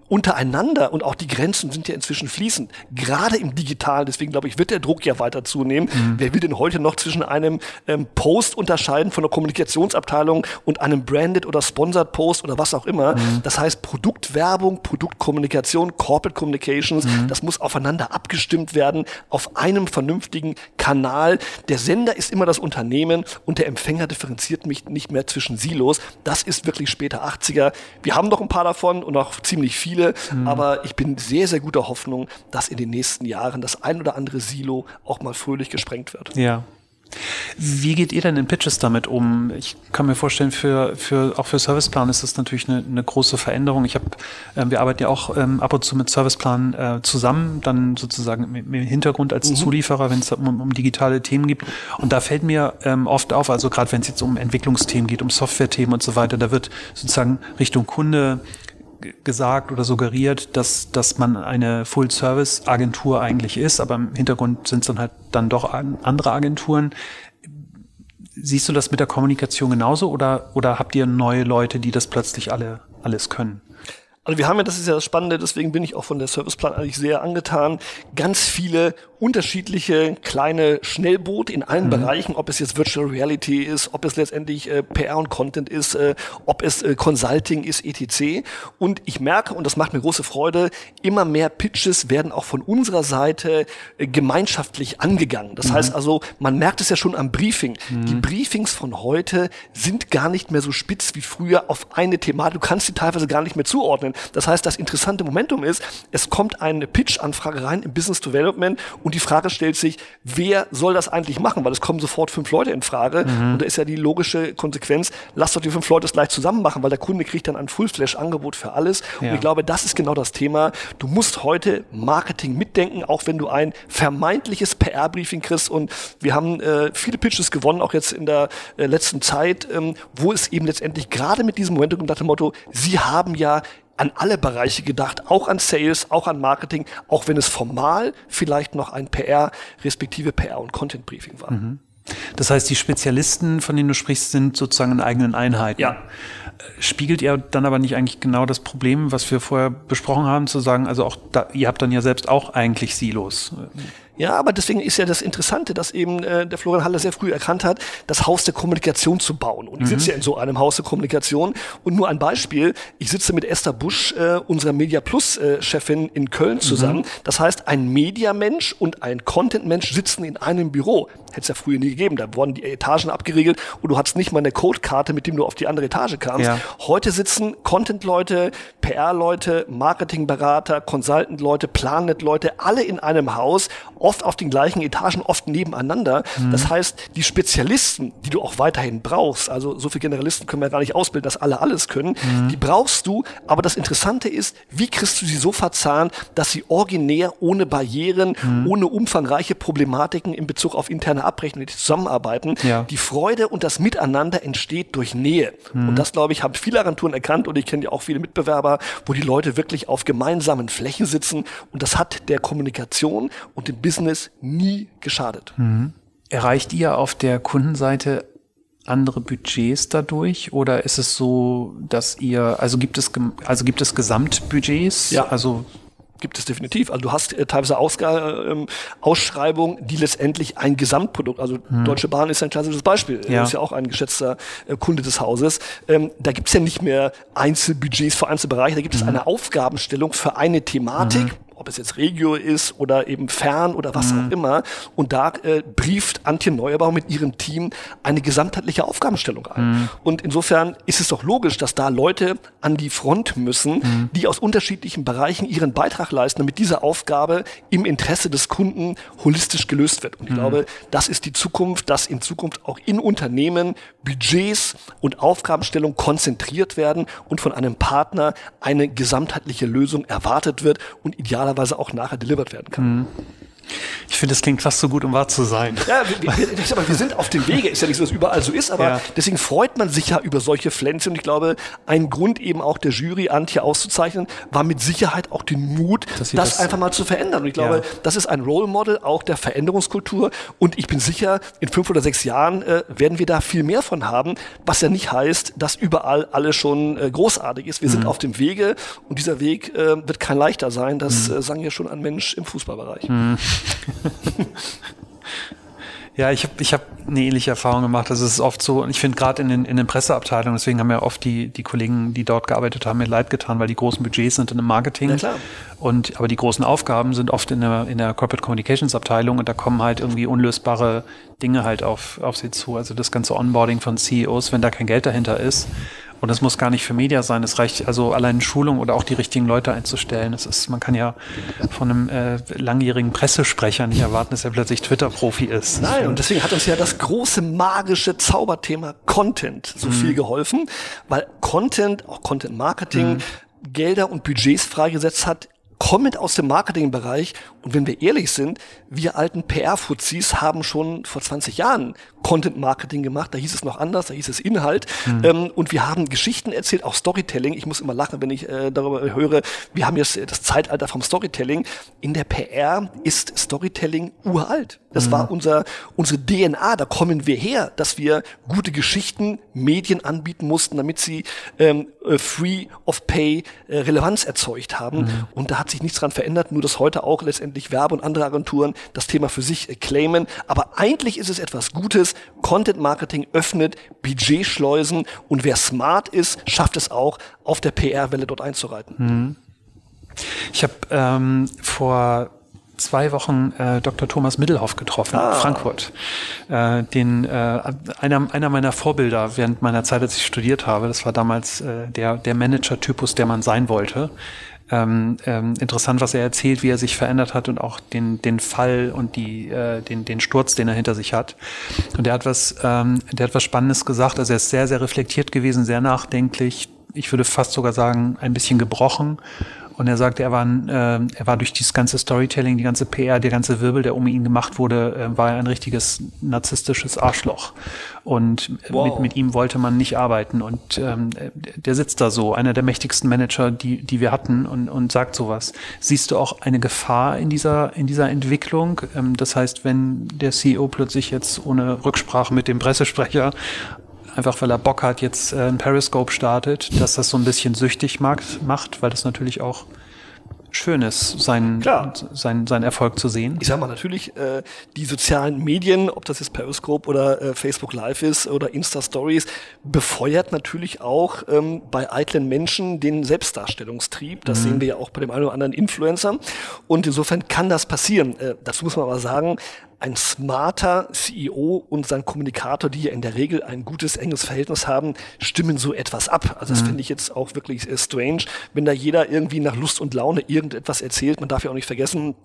B: untereinander und auch die Grenzen sind ja inzwischen fließend, gerade im Digitalen. Deswegen glaube ich, wird der Druck ja weiter zunehmen. Mhm. Wer will denn heute noch zwischen einem ähm, Post unterscheiden von der Kommunikationsabteilung und einem Branded oder Sponsored Post oder was auch immer? Mhm. Das heißt, Produktwerbung, Produktkommunikation, Corporate Communications, mhm. das muss aufeinander abgestimmt werden auf einem vernünftigen Kanal. Der Sender ist immer das Unternehmen und der Empfänger differenziert mich nicht mehr zwischen Silos. Das ist wirklich später 80er. Wir haben noch ein paar davon und auch ziemlich viele viele, mhm. aber ich bin sehr, sehr guter Hoffnung, dass in den nächsten Jahren das ein oder andere Silo auch mal fröhlich gesprengt wird.
A: Ja, wie geht ihr denn in Pitches damit um? Ich kann mir vorstellen, für, für, auch für Serviceplan ist das natürlich eine, eine große Veränderung. Ich habe, äh, wir arbeiten ja auch ähm, ab und zu mit Serviceplan äh, zusammen, dann sozusagen im, im Hintergrund als mhm. Zulieferer, wenn es um, um, digitale Themen gibt. Und da fällt mir ähm, oft auf, also gerade wenn es jetzt um Entwicklungsthemen geht, um Softwarethemen und so weiter, da wird sozusagen Richtung Kunde gesagt oder suggeriert, dass, dass man eine Full-Service-Agentur eigentlich ist, aber im Hintergrund sind es dann halt dann doch andere Agenturen. Siehst du das mit der Kommunikation genauso oder, oder habt ihr neue Leute, die das plötzlich alle alles können?
B: Also wir haben ja, das ist ja das Spannende, deswegen bin ich auch von der Serviceplan eigentlich sehr angetan, ganz viele unterschiedliche kleine Schnellboote in allen mhm. Bereichen, ob es jetzt Virtual Reality ist, ob es letztendlich äh, PR und Content ist, äh, ob es äh, Consulting ist, etc. Und ich merke, und das macht mir große Freude, immer mehr Pitches werden auch von unserer Seite äh, gemeinschaftlich angegangen. Das mhm. heißt also, man merkt es ja schon am Briefing. Mhm. Die Briefings von heute sind gar nicht mehr so spitz wie früher auf eine Thematik. Du kannst sie teilweise gar nicht mehr zuordnen. Das heißt, das interessante Momentum ist, es kommt eine Pitch-Anfrage rein im Business Development und die Frage stellt sich, wer soll das eigentlich machen? Weil es kommen sofort fünf Leute in Frage mhm. und da ist ja die logische Konsequenz, lass doch die fünf Leute es gleich zusammen machen, weil der Kunde kriegt dann ein Full-Flash-Angebot für alles. Ja. Und ich glaube, das ist genau das Thema. Du musst heute Marketing mitdenken, auch wenn du ein vermeintliches PR-Briefing kriegst und wir haben äh, viele Pitches gewonnen, auch jetzt in der äh, letzten Zeit, ähm, wo es eben letztendlich gerade mit diesem Momentum nach dem Motto, sie haben ja an alle Bereiche gedacht, auch an Sales, auch an Marketing, auch wenn es formal vielleicht noch ein PR respektive PR und Content Briefing war. Mhm.
A: Das heißt, die Spezialisten, von denen du sprichst, sind sozusagen in eigenen Einheiten.
B: Ja.
A: Spiegelt ihr dann aber nicht eigentlich genau das Problem, was wir vorher besprochen haben, zu sagen, also auch da, ihr habt dann ja selbst auch eigentlich Silos.
B: Ja, aber deswegen ist ja das Interessante, dass eben äh, der Florian Haller sehr früh erkannt hat, das Haus der Kommunikation zu bauen. Und ich sitze mhm. ja in so einem Haus der Kommunikation. Und nur ein Beispiel, ich sitze mit Esther Busch, äh, unserer Media Plus-Chefin äh, in Köln zusammen. Mhm. Das heißt, ein Mediamensch und ein Content-Mensch sitzen in einem Büro. Hätte es ja früher nie gegeben. Da wurden die Etagen abgeriegelt und du hattest nicht mal eine Codekarte, mit dem du auf die andere Etage kamst. Ja. Heute sitzen Content-Leute, PR-Leute, Marketing-Berater, Consultant-Leute, Planet-Leute, alle in einem Haus oft auf den gleichen Etagen, oft nebeneinander. Mhm. Das heißt, die Spezialisten, die du auch weiterhin brauchst, also so viele Generalisten können wir gar nicht ausbilden, dass alle alles können, mhm. die brauchst du. Aber das Interessante ist, wie kriegst du sie so verzahnt, dass sie originär, ohne Barrieren, mhm. ohne umfangreiche Problematiken in Bezug auf interne Abrechnung zusammenarbeiten. Ja. Die Freude und das Miteinander entsteht durch Nähe. Mhm. Und das, glaube ich, haben viele Agenturen erkannt und ich kenne ja auch viele Mitbewerber, wo die Leute wirklich auf gemeinsamen Flächen sitzen und das hat der Kommunikation und dem Business Business nie geschadet. Mhm.
A: Erreicht ihr auf der Kundenseite andere Budgets dadurch oder ist es so, dass ihr also gibt es also gibt es Gesamtbudgets?
B: Ja, also gibt es definitiv. Also du hast äh, teilweise Ausga ähm, Ausschreibungen, die letztendlich ein Gesamtprodukt, also hm. Deutsche Bahn ist ein klassisches Beispiel, ja. ist ja auch ein geschätzter äh, Kunde des Hauses. Ähm, da gibt es ja nicht mehr Einzelbudgets für Einzelbereiche, da gibt es hm. eine Aufgabenstellung für eine Thematik. Hm ob es jetzt Regio ist oder eben fern oder was mhm. auch immer. Und da äh, brieft Antje Neuerbau mit ihrem Team eine gesamtheitliche Aufgabenstellung ein. Mhm. Und insofern ist es doch logisch, dass da Leute an die Front müssen, mhm. die aus unterschiedlichen Bereichen ihren Beitrag leisten, damit diese Aufgabe im Interesse des Kunden holistisch gelöst wird. Und ich mhm. glaube, das ist die Zukunft, dass in Zukunft auch in Unternehmen Budgets und Aufgabenstellung konzentriert werden und von einem Partner eine gesamtheitliche Lösung erwartet wird und ideal idealerweise auch nachher delivered werden kann. Mhm.
A: Ich finde, das klingt fast so gut, um wahr zu sein.
B: Ja, wir, wir, ich sag mal, wir sind auf dem Wege. Ist ja nicht so, dass überall so ist, aber ja. deswegen freut man sich ja über solche Pflänzchen. Und ich glaube, ein Grund eben auch der Jury, Antje auszuzeichnen, war mit Sicherheit auch den Mut, das, das, einfach mal zu verändern. Und ich glaube, ja. das ist ein Role Model auch der Veränderungskultur. Und ich bin sicher, in fünf oder sechs Jahren äh, werden wir da viel mehr von haben, was ja nicht heißt, dass überall alles schon äh, großartig ist. Wir mhm. sind auf dem Wege und dieser Weg äh, wird kein leichter sein. Das mhm. äh, sagen ja schon ein Mensch im Fußballbereich. Mhm.
A: Ja, ich habe ich hab eine ähnliche Erfahrung gemacht. Das ist oft so, und ich finde gerade in den, in den Presseabteilungen, deswegen haben ja oft die, die Kollegen, die dort gearbeitet haben, mir leid getan, weil die großen Budgets sind in dem Marketing. Ja, klar. Und, aber die großen Aufgaben sind oft in der, in der Corporate Communications Abteilung und da kommen halt irgendwie unlösbare Dinge halt auf, auf sie zu. Also das ganze Onboarding von CEOs, wenn da kein Geld dahinter ist, und das muss gar nicht für Media sein. Es reicht also allein Schulung oder auch die richtigen Leute einzustellen. Es ist, man kann ja von einem äh, langjährigen Pressesprecher nicht erwarten, dass er plötzlich Twitter-Profi ist.
B: Nein, und deswegen hat uns ja das große magische Zauberthema Content so mhm. viel geholfen, weil Content, auch Content Marketing, mhm. Gelder und Budgets freigesetzt hat, kommend aus dem Marketingbereich. Und wenn wir ehrlich sind, wir alten PR-Fuzis haben schon vor 20 Jahren Content Marketing gemacht. Da hieß es noch anders, da hieß es Inhalt. Mhm. Ähm, und wir haben Geschichten erzählt, auch Storytelling. Ich muss immer lachen, wenn ich äh, darüber höre. Wir haben jetzt das Zeitalter vom Storytelling. In der PR ist Storytelling uralt. Das mhm. war unser, unsere DNA. Da kommen wir her, dass wir gute Geschichten Medien anbieten mussten, damit sie ähm, äh, free of pay äh, Relevanz erzeugt haben. Mhm. Und da hat sich nichts dran verändert, nur dass heute auch letztendlich Werbe und andere Agenturen das Thema für sich äh, claimen. Aber eigentlich ist es etwas Gutes. Content Marketing öffnet Budgetschleusen und wer smart ist, schafft es auch, auf der PR-Welle dort einzureiten. Mhm.
A: Ich habe ähm, vor zwei Wochen äh, Dr. Thomas Middelhoff getroffen ah. Frankfurt. Äh, den, äh, einer, einer meiner Vorbilder während meiner Zeit, als ich studiert habe, das war damals äh, der, der Manager-Typus, der man sein wollte. Ähm, ähm, interessant, was er erzählt, wie er sich verändert hat und auch den, den Fall und die, äh, den, den Sturz, den er hinter sich hat. Und der hat was, ähm, der hat was Spannendes gesagt. Also er ist sehr, sehr reflektiert gewesen, sehr nachdenklich. Ich würde fast sogar sagen, ein bisschen gebrochen und er sagte, er war, äh, er war durch dieses ganze Storytelling, die ganze PR, der ganze Wirbel, der um ihn gemacht wurde, äh, war er ein richtiges narzisstisches Arschloch. Und wow. mit, mit ihm wollte man nicht arbeiten. Und ähm, der sitzt da so, einer der mächtigsten Manager, die, die wir hatten, und, und sagt sowas. Siehst du auch eine Gefahr in dieser, in dieser Entwicklung? Ähm, das heißt, wenn der CEO plötzlich jetzt ohne Rücksprache mit dem Pressesprecher einfach weil er Bock hat, jetzt äh, ein Periscope startet, dass das so ein bisschen süchtig macht, macht weil das natürlich auch schön ist, seinen, Klar. Sein, sein Erfolg zu sehen.
B: Ich sag mal, natürlich, äh, die sozialen Medien, ob das jetzt Periscope oder äh, Facebook Live ist oder Insta Stories, befeuert natürlich auch ähm, bei eitlen Menschen den Selbstdarstellungstrieb. Das mhm. sehen wir ja auch bei dem einen oder anderen Influencer. Und insofern kann das passieren. Äh, dazu muss man aber sagen, ein smarter CEO und sein Kommunikator, die ja in der Regel ein gutes, enges Verhältnis haben, stimmen so etwas ab. Also das mhm. finde ich jetzt auch wirklich strange, wenn da jeder irgendwie nach Lust und Laune irgendetwas erzählt. Man darf ja auch nicht vergessen,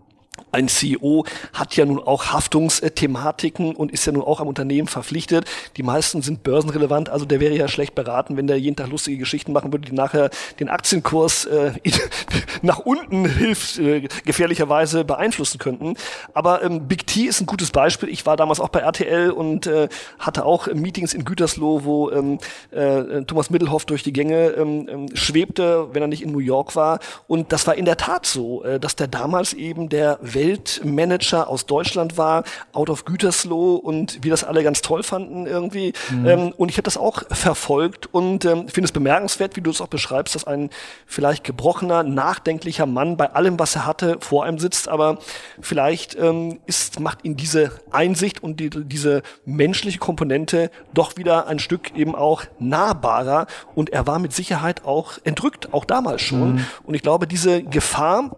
B: ein CEO hat ja nun auch Haftungsthematiken und ist ja nun auch am Unternehmen verpflichtet. Die meisten sind börsenrelevant, also der wäre ja schlecht beraten, wenn der jeden Tag lustige Geschichten machen würde, die nachher den Aktienkurs äh, nach unten hilft, äh, gefährlicherweise beeinflussen könnten. Aber ähm, Big T ist ein gutes Beispiel. Ich war damals auch bei RTL und äh, hatte auch Meetings in Gütersloh, wo ähm, äh, Thomas Middelhoff durch die Gänge ähm, ähm, schwebte, wenn er nicht in New York war. Und das war in der Tat so, äh, dass der damals eben der Weltmanager aus Deutschland war, out of Gütersloh und wir das alle ganz toll fanden irgendwie. Mhm. Ähm, und ich habe das auch verfolgt und ähm, finde es bemerkenswert, wie du es auch beschreibst, dass ein vielleicht gebrochener, nachdenklicher Mann bei allem, was er hatte, vor einem sitzt, aber vielleicht ähm, ist, macht ihn diese Einsicht und die, diese menschliche Komponente doch wieder ein Stück eben auch nahbarer und er war mit Sicherheit auch entrückt, auch damals schon. Mhm. Und ich glaube, diese Gefahr,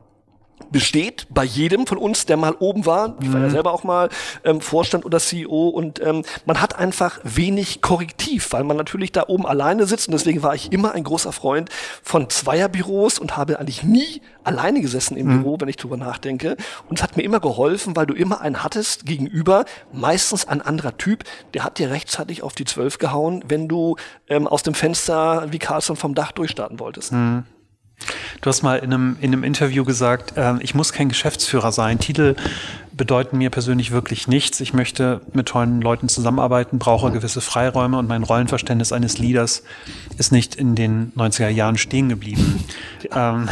B: besteht bei jedem von uns, der mal oben war. Ich war ja mhm. selber auch mal ähm, Vorstand oder CEO und ähm, man hat einfach wenig Korrektiv, weil man natürlich da oben alleine sitzt und deswegen war ich immer ein großer Freund von Zweierbüros und habe eigentlich nie alleine gesessen im mhm. Büro, wenn ich drüber nachdenke. Und es hat mir immer geholfen, weil du immer einen hattest gegenüber, meistens ein anderer Typ, der hat dir rechtzeitig auf die Zwölf gehauen, wenn du ähm, aus dem Fenster wie Carlson vom Dach durchstarten wolltest. Mhm.
A: Du hast mal in einem, in einem Interview gesagt, äh, ich muss kein Geschäftsführer sein. Titel bedeuten mir persönlich wirklich nichts. Ich möchte mit tollen Leuten zusammenarbeiten, brauche gewisse Freiräume und mein Rollenverständnis eines Leaders ist nicht in den 90er Jahren stehen geblieben. ähm,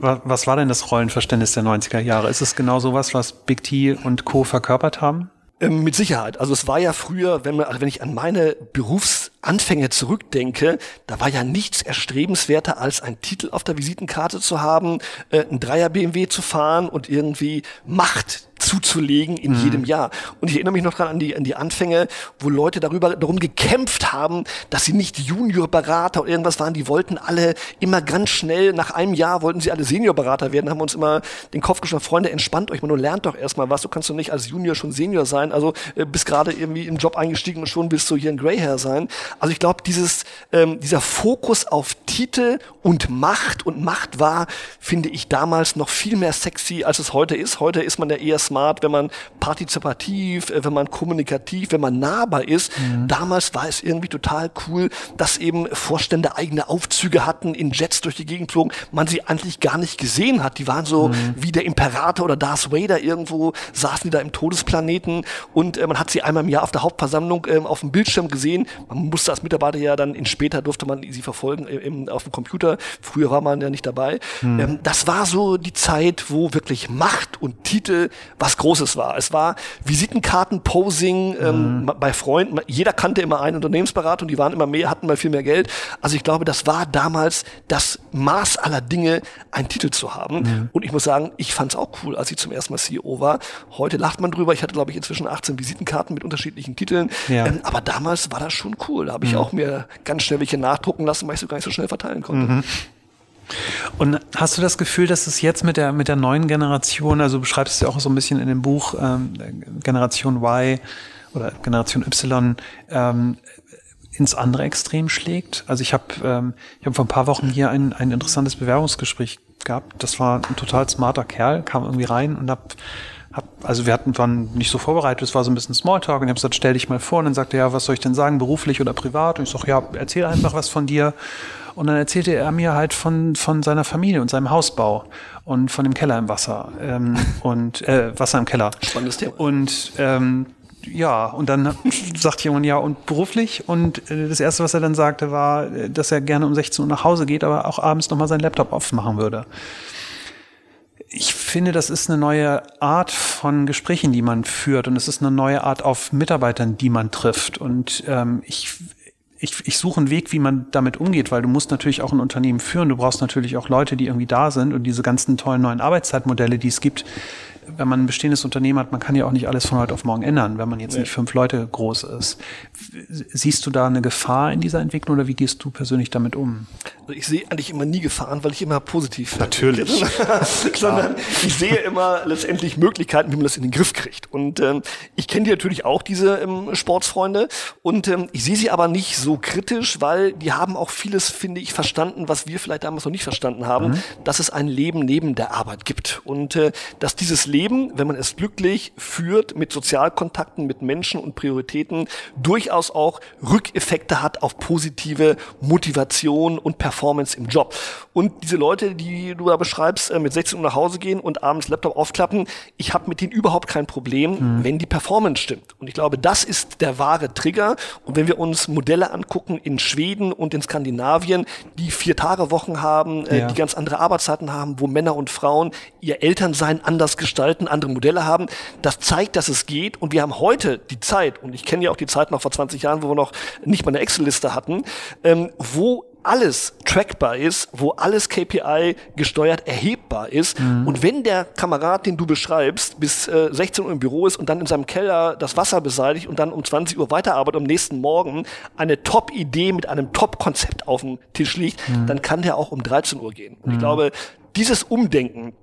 A: was war denn das Rollenverständnis der 90er Jahre? Ist es genau sowas, was Big T und Co. verkörpert haben?
B: Ähm, mit Sicherheit. Also es war ja früher, wenn, man, also wenn ich an meine Berufsanfänge zurückdenke, da war ja nichts erstrebenswerter, als einen Titel auf der Visitenkarte zu haben, äh, ein Dreier BMW zu fahren und irgendwie Macht zuzulegen in mhm. jedem Jahr. Und ich erinnere mich noch dran an die, an die Anfänge, wo Leute darüber darum gekämpft haben, dass sie nicht Juniorberater oder irgendwas waren. Die wollten alle immer ganz schnell, nach einem Jahr wollten sie alle Seniorberater werden, haben uns immer den Kopf geschlagen, Freunde, entspannt euch mal und lernt doch erstmal was. Du kannst doch nicht als Junior schon Senior sein. Also äh, bist gerade irgendwie im Job eingestiegen und schon willst du hier ein Greyhair sein. Also ich glaube, dieses, ähm, dieser Fokus auf Titel und Macht und Macht war, finde ich damals noch viel mehr sexy, als es heute ist. Heute ist man ja eher smart, wenn man partizipativ, äh, wenn man kommunikativ, wenn man nahbar ist. Mhm. Damals war es irgendwie total cool, dass eben Vorstände eigene Aufzüge hatten, in Jets durch die Gegend flogen, man sie eigentlich gar nicht gesehen hat. Die waren so mhm. wie der Imperator oder Darth Vader irgendwo, saßen die da im Todesplaneten und äh, man hat sie einmal im Jahr auf der Hauptversammlung äh, auf dem Bildschirm gesehen. Man musste als Mitarbeiter ja dann in später durfte man sie verfolgen äh, im, auf dem Computer. Früher war man ja nicht dabei. Mhm. Ähm, das war so die Zeit, wo wirklich Macht und Titel was Großes war. Es war Visitenkarten-Posing ähm, mhm. bei Freunden. Jeder kannte immer einen Unternehmensberater und die waren immer mehr, hatten mal viel mehr Geld. Also ich glaube, das war damals das Maß aller Dinge, einen Titel zu haben. Mhm. Und ich muss sagen, ich fand es auch cool, als ich zum ersten Mal CEO war. Heute lacht man drüber. Ich hatte, glaube ich, inzwischen 18 Visitenkarten mit unterschiedlichen Titeln. Ja. Ähm, aber damals war das schon cool. Da habe ich mhm. auch mir ganz schnell welche nachdrucken lassen, weil ich so gar nicht so schnell verteilen konnte.
A: Und hast du das Gefühl, dass es jetzt mit der, mit der neuen Generation, also du beschreibst es ja auch so ein bisschen in dem Buch ähm, Generation Y oder Generation Y, ähm, ins andere Extrem schlägt? Also ich habe ähm, hab vor ein paar Wochen hier ein, ein interessantes Bewerbungsgespräch gehabt. Das war ein total smarter Kerl, kam irgendwie rein und hab hab, also wir hatten waren nicht so vorbereitet, es war so ein bisschen Smalltalk und ich habe gesagt, stell dich mal vor und dann sagte er, ja, was soll ich denn sagen, beruflich oder privat? Und ich sag, ja, erzähl einfach was von dir. Und dann erzählte er mir halt von, von seiner Familie und seinem Hausbau und von dem Keller im Wasser ähm, und äh, Wasser im Keller.
B: Spannendes Thema.
A: Und ähm, ja, und dann sagt jemand, ja, und beruflich? Und äh, das Erste, was er dann sagte, war, äh, dass er gerne um 16 Uhr nach Hause geht, aber auch abends nochmal seinen Laptop aufmachen würde. Ich finde, das ist eine neue Art von Gesprächen, die man führt. Und es ist eine neue Art auf Mitarbeitern, die man trifft. Und ähm, ich, ich, ich suche einen Weg, wie man damit umgeht, weil du musst natürlich auch ein Unternehmen führen. Du brauchst natürlich auch Leute, die irgendwie da sind und diese ganzen tollen neuen Arbeitszeitmodelle, die es gibt, wenn man ein bestehendes Unternehmen hat, man kann ja auch nicht alles von heute auf morgen ändern, wenn man jetzt ja. nicht fünf Leute groß ist. Siehst du da eine Gefahr in dieser Entwicklung oder wie gehst du persönlich damit um?
B: Also ich sehe eigentlich immer nie Gefahren, weil ich immer positiv
A: Natürlich.
B: Sondern ich sehe immer letztendlich Möglichkeiten, wie man das in den Griff kriegt. Und ähm, ich kenne die natürlich auch, diese ähm, Sportsfreunde. Und ähm, ich sehe sie aber nicht so kritisch, weil die haben auch vieles, finde ich, verstanden, was wir vielleicht damals noch nicht verstanden haben, mhm. dass es ein Leben neben der Arbeit gibt. Und äh, dass dieses Leben wenn man es glücklich führt, mit Sozialkontakten, mit Menschen und Prioritäten, durchaus auch Rückeffekte hat auf positive Motivation und Performance im Job. Und diese Leute, die du da beschreibst, äh, mit 16 Uhr nach Hause gehen und abends Laptop aufklappen, ich habe mit denen überhaupt kein Problem, mhm. wenn die Performance stimmt. Und ich glaube, das ist der wahre Trigger. Und wenn wir uns Modelle angucken in Schweden und in Skandinavien, die vier Tage Wochen haben, äh, ja. die ganz andere Arbeitszeiten haben, wo Männer und Frauen ihr Elternsein anders gestalten, gestalten, andere Modelle haben. Das zeigt, dass es geht. Und wir haben heute die Zeit, und ich kenne ja auch die Zeit noch vor 20 Jahren, wo wir noch nicht mal eine Excel-Liste hatten, ähm, wo alles trackbar ist, wo alles KPI gesteuert erhebbar ist. Mhm. Und wenn der Kamerad, den du beschreibst, bis äh, 16 Uhr im Büro ist und dann in seinem Keller das Wasser beseitigt und dann um 20 Uhr weiterarbeitet, am nächsten Morgen eine Top-Idee mit einem Top-Konzept auf dem Tisch liegt, mhm. dann kann der auch um 13 Uhr gehen. Und mhm. ich glaube, dieses Umdenken,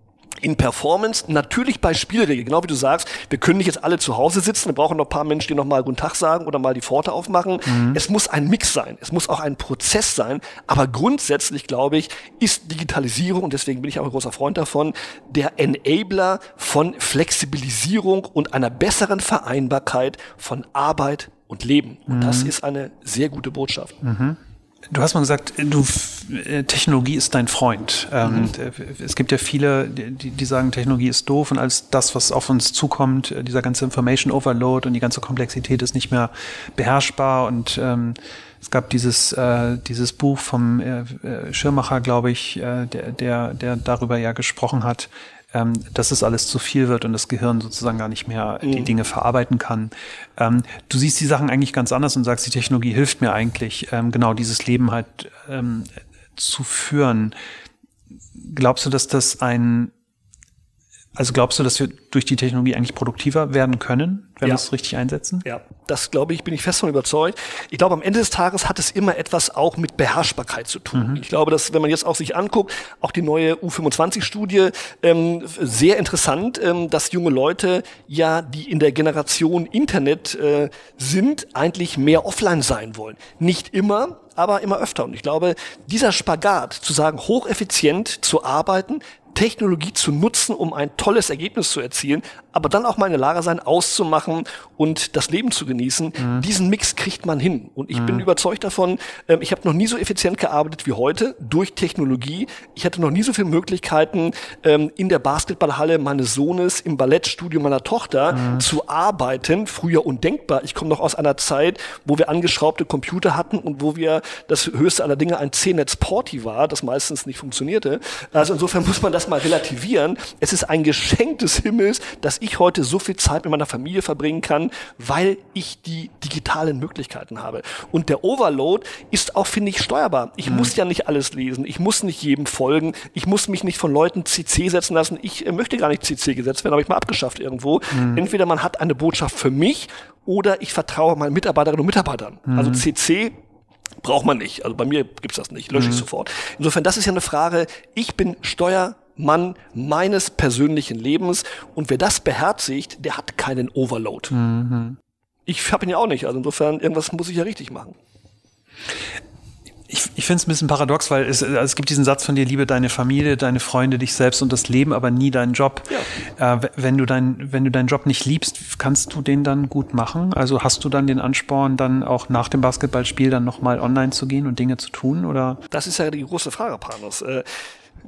B: in Performance, natürlich bei Spielregeln, genau wie du sagst, wir können nicht jetzt alle zu Hause sitzen, wir brauchen noch ein paar Menschen, die noch mal Guten Tag sagen oder mal die Pforte aufmachen. Mhm. Es muss ein Mix sein, es muss auch ein Prozess sein, aber grundsätzlich, glaube ich, ist Digitalisierung, und deswegen bin ich auch ein großer Freund davon, der Enabler von Flexibilisierung und einer besseren Vereinbarkeit von Arbeit und Leben. Und mhm. das ist eine sehr gute Botschaft.
A: Mhm. Du hast mal gesagt, du, äh, Technologie ist dein Freund. Ähm, mhm. Es gibt ja viele, die, die sagen, Technologie ist doof und als das, was auf uns zukommt, äh, dieser ganze Information Overload und die ganze Komplexität ist nicht mehr beherrschbar und ähm, es gab dieses, äh, dieses Buch vom äh, Schirmacher, glaube ich, äh, der, der, der darüber ja gesprochen hat, ähm, dass es alles zu viel wird und das Gehirn sozusagen gar nicht mehr mhm. die Dinge verarbeiten kann. Ähm, du siehst die Sachen eigentlich ganz anders und sagst, die Technologie hilft mir eigentlich, ähm, genau dieses Leben halt ähm, zu führen. Glaubst du, dass das ein also glaubst du, dass wir durch die Technologie eigentlich produktiver werden können, wenn ja. wir es richtig einsetzen?
B: Ja, das glaube ich, bin ich fest von überzeugt. Ich glaube, am Ende des Tages hat es immer etwas auch mit Beherrschbarkeit zu tun. Mhm. Ich glaube, dass wenn man jetzt auch sich anguckt, auch die neue U25-Studie, ähm, sehr interessant, ähm, dass junge Leute ja, die in der Generation Internet äh, sind, eigentlich mehr offline sein wollen. Nicht immer, aber immer öfter. Und ich glaube, dieser Spagat, zu sagen, hocheffizient zu arbeiten, Technologie zu nutzen, um ein tolles Ergebnis zu erzielen, aber dann auch mal in der Lage sein, auszumachen und das Leben zu genießen. Mhm. Diesen Mix kriegt man hin. Und ich mhm. bin überzeugt davon, ähm, ich habe noch nie so effizient gearbeitet wie heute durch Technologie. Ich hatte noch nie so viele Möglichkeiten, ähm, in der Basketballhalle meines Sohnes, im Ballettstudio meiner Tochter mhm. zu arbeiten. Früher undenkbar. Ich komme noch aus einer Zeit, wo wir angeschraubte Computer hatten und wo wir das höchste aller Dinge ein C-Netz Porti war, das meistens nicht funktionierte. Also insofern muss man das mal relativieren. Es ist ein Geschenk des Himmels, dass ich heute so viel Zeit mit meiner Familie verbringen kann, weil ich die digitalen Möglichkeiten habe. Und der Overload ist auch, finde ich, steuerbar. Ich mhm. muss ja nicht alles lesen. Ich muss nicht jedem folgen. Ich muss mich nicht von Leuten CC setzen lassen. Ich äh, möchte gar nicht CC gesetzt werden, habe ich mal abgeschafft irgendwo. Mhm. Entweder man hat eine Botschaft für mich oder ich vertraue meinen Mitarbeiterinnen und Mitarbeitern. Also mhm. Also CC Braucht man nicht. Also bei mir gibt's das nicht. Lösche ich mhm. sofort. Insofern, das ist ja eine Frage. Ich bin Steuermann meines persönlichen Lebens und wer das beherzigt, der hat keinen Overload. Mhm. Ich habe ihn ja auch nicht. Also insofern, irgendwas muss ich ja richtig machen
A: ich, ich finde es ein bisschen paradox, weil es, es gibt diesen Satz von dir, liebe deine Familie, deine Freunde, dich selbst und das Leben, aber nie deinen Job. Ja. Äh, wenn, du dein, wenn du deinen Job nicht liebst, kannst du den dann gut machen? Also hast du dann den Ansporn, dann auch nach dem Basketballspiel dann nochmal online zu gehen und Dinge zu tun? Oder?
B: Das ist ja die große Frage, Panos. Äh,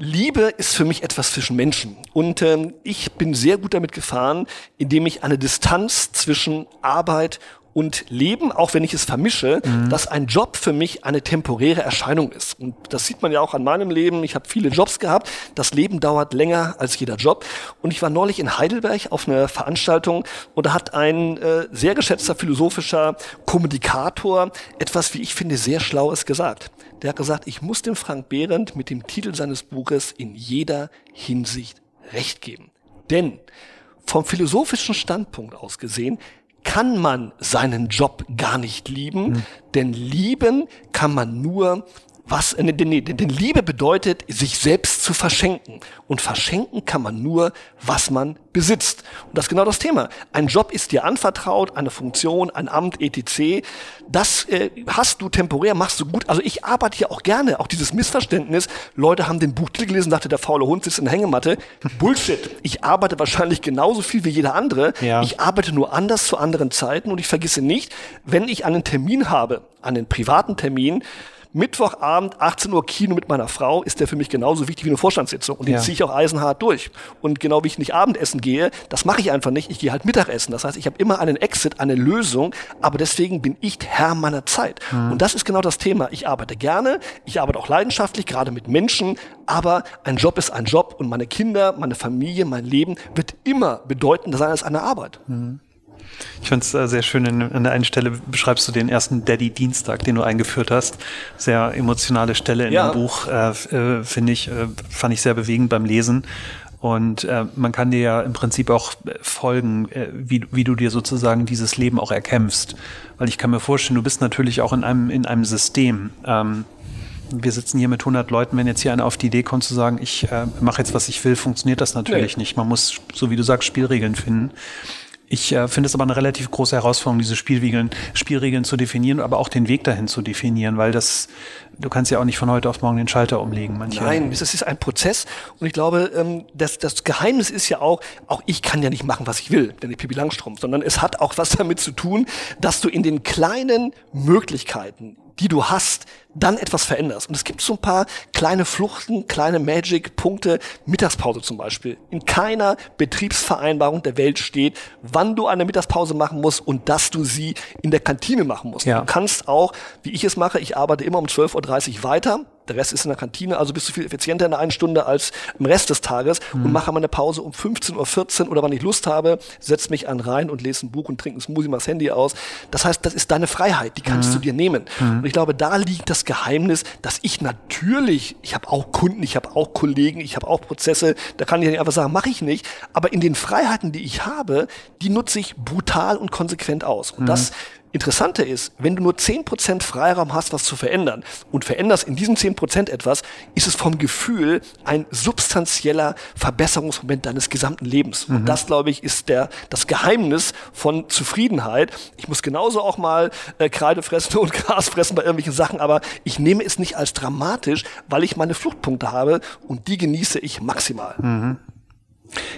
B: Liebe ist für mich etwas zwischen Menschen. Und ähm, ich bin sehr gut damit gefahren, indem ich eine Distanz zwischen Arbeit und Leben, auch wenn ich es vermische, mhm. dass ein Job für mich eine temporäre Erscheinung ist. Und das sieht man ja auch an meinem Leben. Ich habe viele Jobs gehabt. Das Leben dauert länger als jeder Job. Und ich war neulich in Heidelberg auf einer Veranstaltung und da hat ein äh, sehr geschätzter philosophischer Kommunikator etwas, wie ich finde, sehr Schlaues gesagt. Der hat gesagt, ich muss dem Frank Behrendt mit dem Titel seines Buches in jeder Hinsicht recht geben. Denn vom philosophischen Standpunkt aus gesehen kann man seinen Job gar nicht lieben, mhm. denn lieben kann man nur was, nee, denn Liebe bedeutet, sich selbst zu verschenken. Und verschenken kann man nur, was man besitzt. Und das ist genau das Thema. Ein Job ist dir anvertraut, eine Funktion, ein Amt, etc. Das äh, hast du temporär, machst du gut. Also ich arbeite hier auch gerne. Auch dieses Missverständnis. Leute haben den Buchtitel gelesen, dachte, der faule Hund sitzt in der Hängematte. Bullshit. Ich arbeite wahrscheinlich genauso viel wie jeder andere. Ja. Ich arbeite nur anders zu anderen Zeiten und ich vergesse nicht, wenn ich einen Termin habe, einen privaten Termin, Mittwochabend, 18 Uhr Kino mit meiner Frau, ist der für mich genauso wichtig wie eine Vorstandssitzung. Und den ja. ziehe ich auch eisenhart durch. Und genau wie ich nicht Abendessen gehe, das mache ich einfach nicht. Ich gehe halt Mittagessen. Das heißt, ich habe immer einen Exit, eine Lösung, aber deswegen bin ich Herr meiner Zeit. Mhm. Und das ist genau das Thema. Ich arbeite gerne, ich arbeite auch leidenschaftlich, gerade mit Menschen, aber ein Job ist ein Job und meine Kinder, meine Familie, mein Leben wird immer bedeutender sein als eine Arbeit. Mhm.
A: Ich finde es äh, sehr schön, in, an der einen Stelle beschreibst du den ersten Daddy-Dienstag, den du eingeführt hast. Sehr emotionale Stelle in ja. dem Buch, äh, äh, finde ich, äh, fand ich sehr bewegend beim Lesen. Und äh, man kann dir ja im Prinzip auch äh, folgen, äh, wie, wie du dir sozusagen dieses Leben auch erkämpfst. Weil ich kann mir vorstellen, du bist natürlich auch in einem, in einem System. Ähm, wir sitzen hier mit 100 Leuten, wenn jetzt hier einer auf die Idee kommt zu sagen, ich äh, mache jetzt, was ich will, funktioniert das natürlich nee. nicht. Man muss, so wie du sagst, Spielregeln finden. Ich äh, finde es aber eine relativ große Herausforderung, diese Spielregeln, Spielregeln zu definieren, aber auch den Weg dahin zu definieren, weil das, du kannst ja auch nicht von heute auf morgen den Schalter umlegen.
B: Manche. Nein, es ist ein Prozess und ich glaube, ähm, das, das Geheimnis ist ja auch, auch ich kann ja nicht machen, was ich will, denn ich Pippi Langstrumpf, sondern es hat auch was damit zu tun, dass du in den kleinen Möglichkeiten, die du hast, dann etwas veränderst. Und es gibt so ein paar kleine Fluchten, kleine Magic-Punkte, Mittagspause zum Beispiel. In keiner Betriebsvereinbarung der Welt steht, wann du eine Mittagspause machen musst und dass du sie in der Kantine machen musst. Ja. Du kannst auch, wie ich es mache, ich arbeite immer um 12.30 Uhr weiter, der Rest ist in der Kantine, also bist du viel effizienter in der einen Stunde als im Rest des Tages mhm. und mache mal eine Pause um 15.14 Uhr oder wann ich Lust habe, setz mich an rein und lese ein Buch und trinke ein Smoothie, mach das Handy aus. Das heißt, das ist deine Freiheit, die kannst mhm. du dir nehmen. Mhm. Und ich glaube, da liegt das Geheimnis, dass ich natürlich, ich habe auch Kunden, ich habe auch Kollegen, ich habe auch Prozesse, da kann ich nicht einfach sagen, mache ich nicht, aber in den Freiheiten, die ich habe, die nutze ich brutal und konsequent aus. Und mhm. das Interessante ist, wenn du nur 10% Freiraum hast, was zu verändern und veränderst in diesen 10% etwas, ist es vom Gefühl ein substanzieller Verbesserungsmoment deines gesamten Lebens. Mhm. Und das, glaube ich, ist der, das Geheimnis von Zufriedenheit. Ich muss genauso auch mal äh, Kreide fressen und Gras fressen bei irgendwelchen Sachen, aber ich nehme es nicht als dramatisch, weil ich meine Fluchtpunkte habe und die genieße ich maximal. Mhm.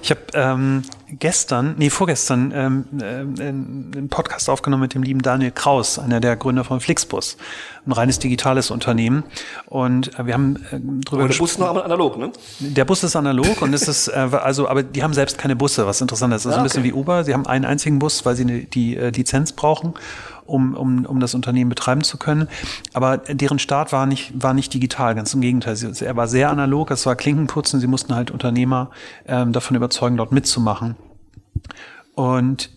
A: Ich habe ähm, gestern, nee, vorgestern ähm, äh, einen Podcast aufgenommen mit dem lieben Daniel Kraus, einer der Gründer von Flixbus, ein reines digitales Unternehmen. Und äh, wir haben äh,
B: drüber gesprochen. Der Bus ist noch analog, ne?
A: Der Bus ist analog und es ist, äh, also, aber die haben selbst keine Busse, was interessant ist. Das ist ja, ein bisschen wie Uber. Sie haben einen einzigen Bus, weil sie eine, die äh, Lizenz brauchen um, um, um das Unternehmen betreiben zu können. Aber deren Start war nicht, war nicht digital, ganz im Gegenteil. Er war sehr analog, es war Klinkenputzen, sie mussten halt Unternehmer ähm, davon überzeugen, dort mitzumachen. Und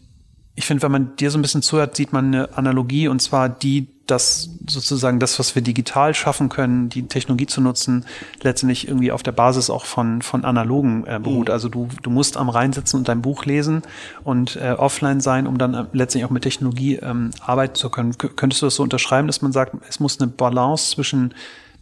A: ich finde, wenn man dir so ein bisschen zuhört, sieht man eine Analogie und zwar die dass sozusagen das, was wir digital schaffen können, die Technologie zu nutzen, letztendlich irgendwie auf der Basis auch von, von analogen äh, beruht. Mhm. Also du, du musst am Rhein sitzen und dein Buch lesen und äh, offline sein, um dann äh, letztendlich auch mit Technologie ähm, arbeiten zu können. K könntest du das so unterschreiben, dass man sagt, es muss eine Balance zwischen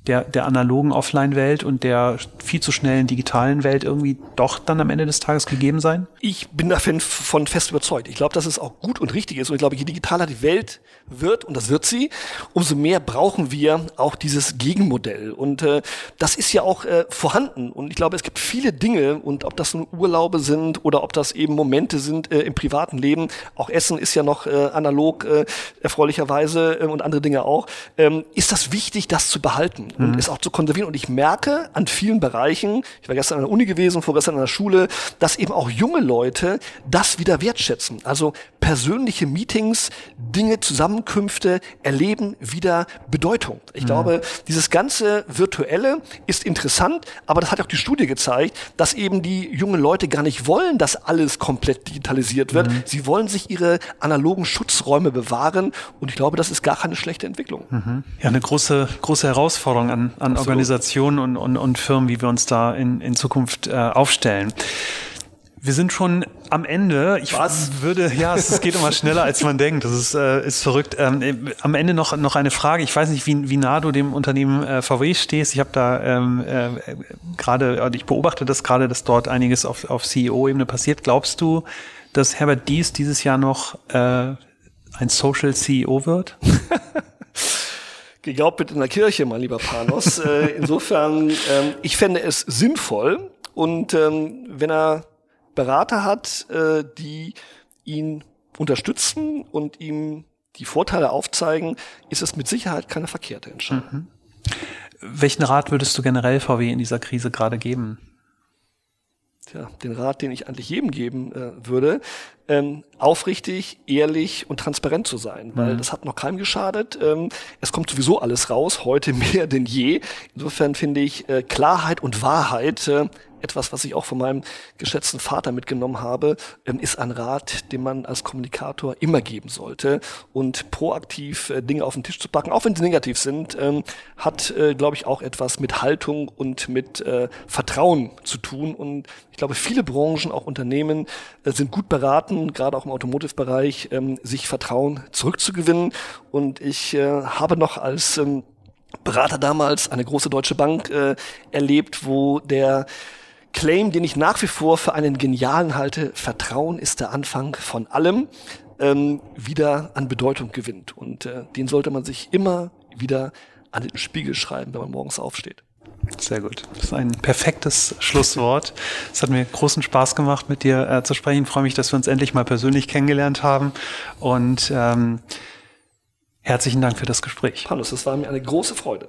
A: der, der analogen Offline-Welt und der viel zu schnellen digitalen Welt irgendwie doch dann am Ende des Tages gegeben sein?
B: Ich bin davon von fest überzeugt. Ich glaube, dass es auch gut und richtig ist. Und ich glaube, je digitaler die Welt wird, und das wird sie, umso mehr brauchen wir auch dieses Gegenmodell. Und äh, das ist ja auch äh, vorhanden. Und ich glaube, es gibt viele Dinge, und ob das nun Urlaube sind oder ob das eben Momente sind äh, im privaten Leben, auch Essen ist ja noch äh, analog, äh, erfreulicherweise, äh, und andere Dinge auch, ähm, ist das wichtig, das zu behalten und mhm. ist auch zu konservieren. Und ich merke an vielen Bereichen, ich war gestern an der Uni gewesen, vorgestern an der Schule, dass eben auch junge Leute das wieder wertschätzen. Also persönliche Meetings, Dinge, Zusammenkünfte erleben wieder Bedeutung. Ich mhm. glaube, dieses ganze Virtuelle ist interessant, aber das hat auch die Studie gezeigt, dass eben die jungen Leute gar nicht wollen, dass alles komplett digitalisiert wird. Mhm. Sie wollen sich ihre analogen Schutzräume bewahren und ich glaube, das ist gar keine schlechte Entwicklung.
A: Mhm. Ja, eine große, große Herausforderung Herausforderung an, an Organisationen und, und, und Firmen, wie wir uns da in, in Zukunft äh, aufstellen. Wir sind schon am Ende. Ich Was? würde, ja, es, es geht immer schneller, als man denkt. Das ist, äh, ist verrückt. Ähm, am Ende noch, noch eine Frage. Ich weiß nicht, wie, wie nah du dem Unternehmen äh, VW stehst. Ich habe da ähm, äh, gerade, ich beobachte das gerade, dass dort einiges auf, auf CEO-Ebene passiert. Glaubst du, dass Herbert Dies dieses Jahr noch äh, ein Social CEO wird?
B: geglaubt wird in der Kirche, mein lieber Panos. äh, insofern, ähm, ich fände es sinnvoll und ähm, wenn er Berater hat, äh, die ihn unterstützen und ihm die Vorteile aufzeigen, ist es mit Sicherheit keine verkehrte Entscheidung. Mhm.
A: Welchen Rat würdest du generell VW in dieser Krise gerade geben?
B: Tja, den Rat, den ich eigentlich jedem geben äh, würde, ähm, aufrichtig, ehrlich und transparent zu sein, weil mhm. das hat noch keinem geschadet. Ähm, es kommt sowieso alles raus, heute mehr denn je. Insofern finde ich äh, Klarheit und Wahrheit äh, etwas, was ich auch von meinem geschätzten Vater mitgenommen habe, ähm, ist ein Rat, den man als Kommunikator immer geben sollte. Und proaktiv äh, Dinge auf den Tisch zu packen, auch wenn sie negativ sind, ähm, hat, äh, glaube ich, auch etwas mit Haltung und mit äh, Vertrauen zu tun. Und ich glaube, viele Branchen, auch Unternehmen, sind gut beraten, gerade auch im Automotive-Bereich, ähm, sich Vertrauen zurückzugewinnen. Und ich habe noch als Berater damals eine große deutsche Bank äh, erlebt, wo der Claim, den ich nach wie vor für einen genialen halte, Vertrauen ist der Anfang von allem, ähm, wieder an Bedeutung gewinnt. Und äh, den sollte man sich immer wieder an den Spiegel schreiben, wenn man morgens aufsteht.
A: Sehr gut. Das ist ein perfektes Schlusswort. Es hat mir großen Spaß gemacht, mit dir äh, zu sprechen. Ich freue mich, dass wir uns endlich mal persönlich kennengelernt haben. Und ähm, herzlichen Dank für das Gespräch.
B: Paulus, es war mir eine große Freude.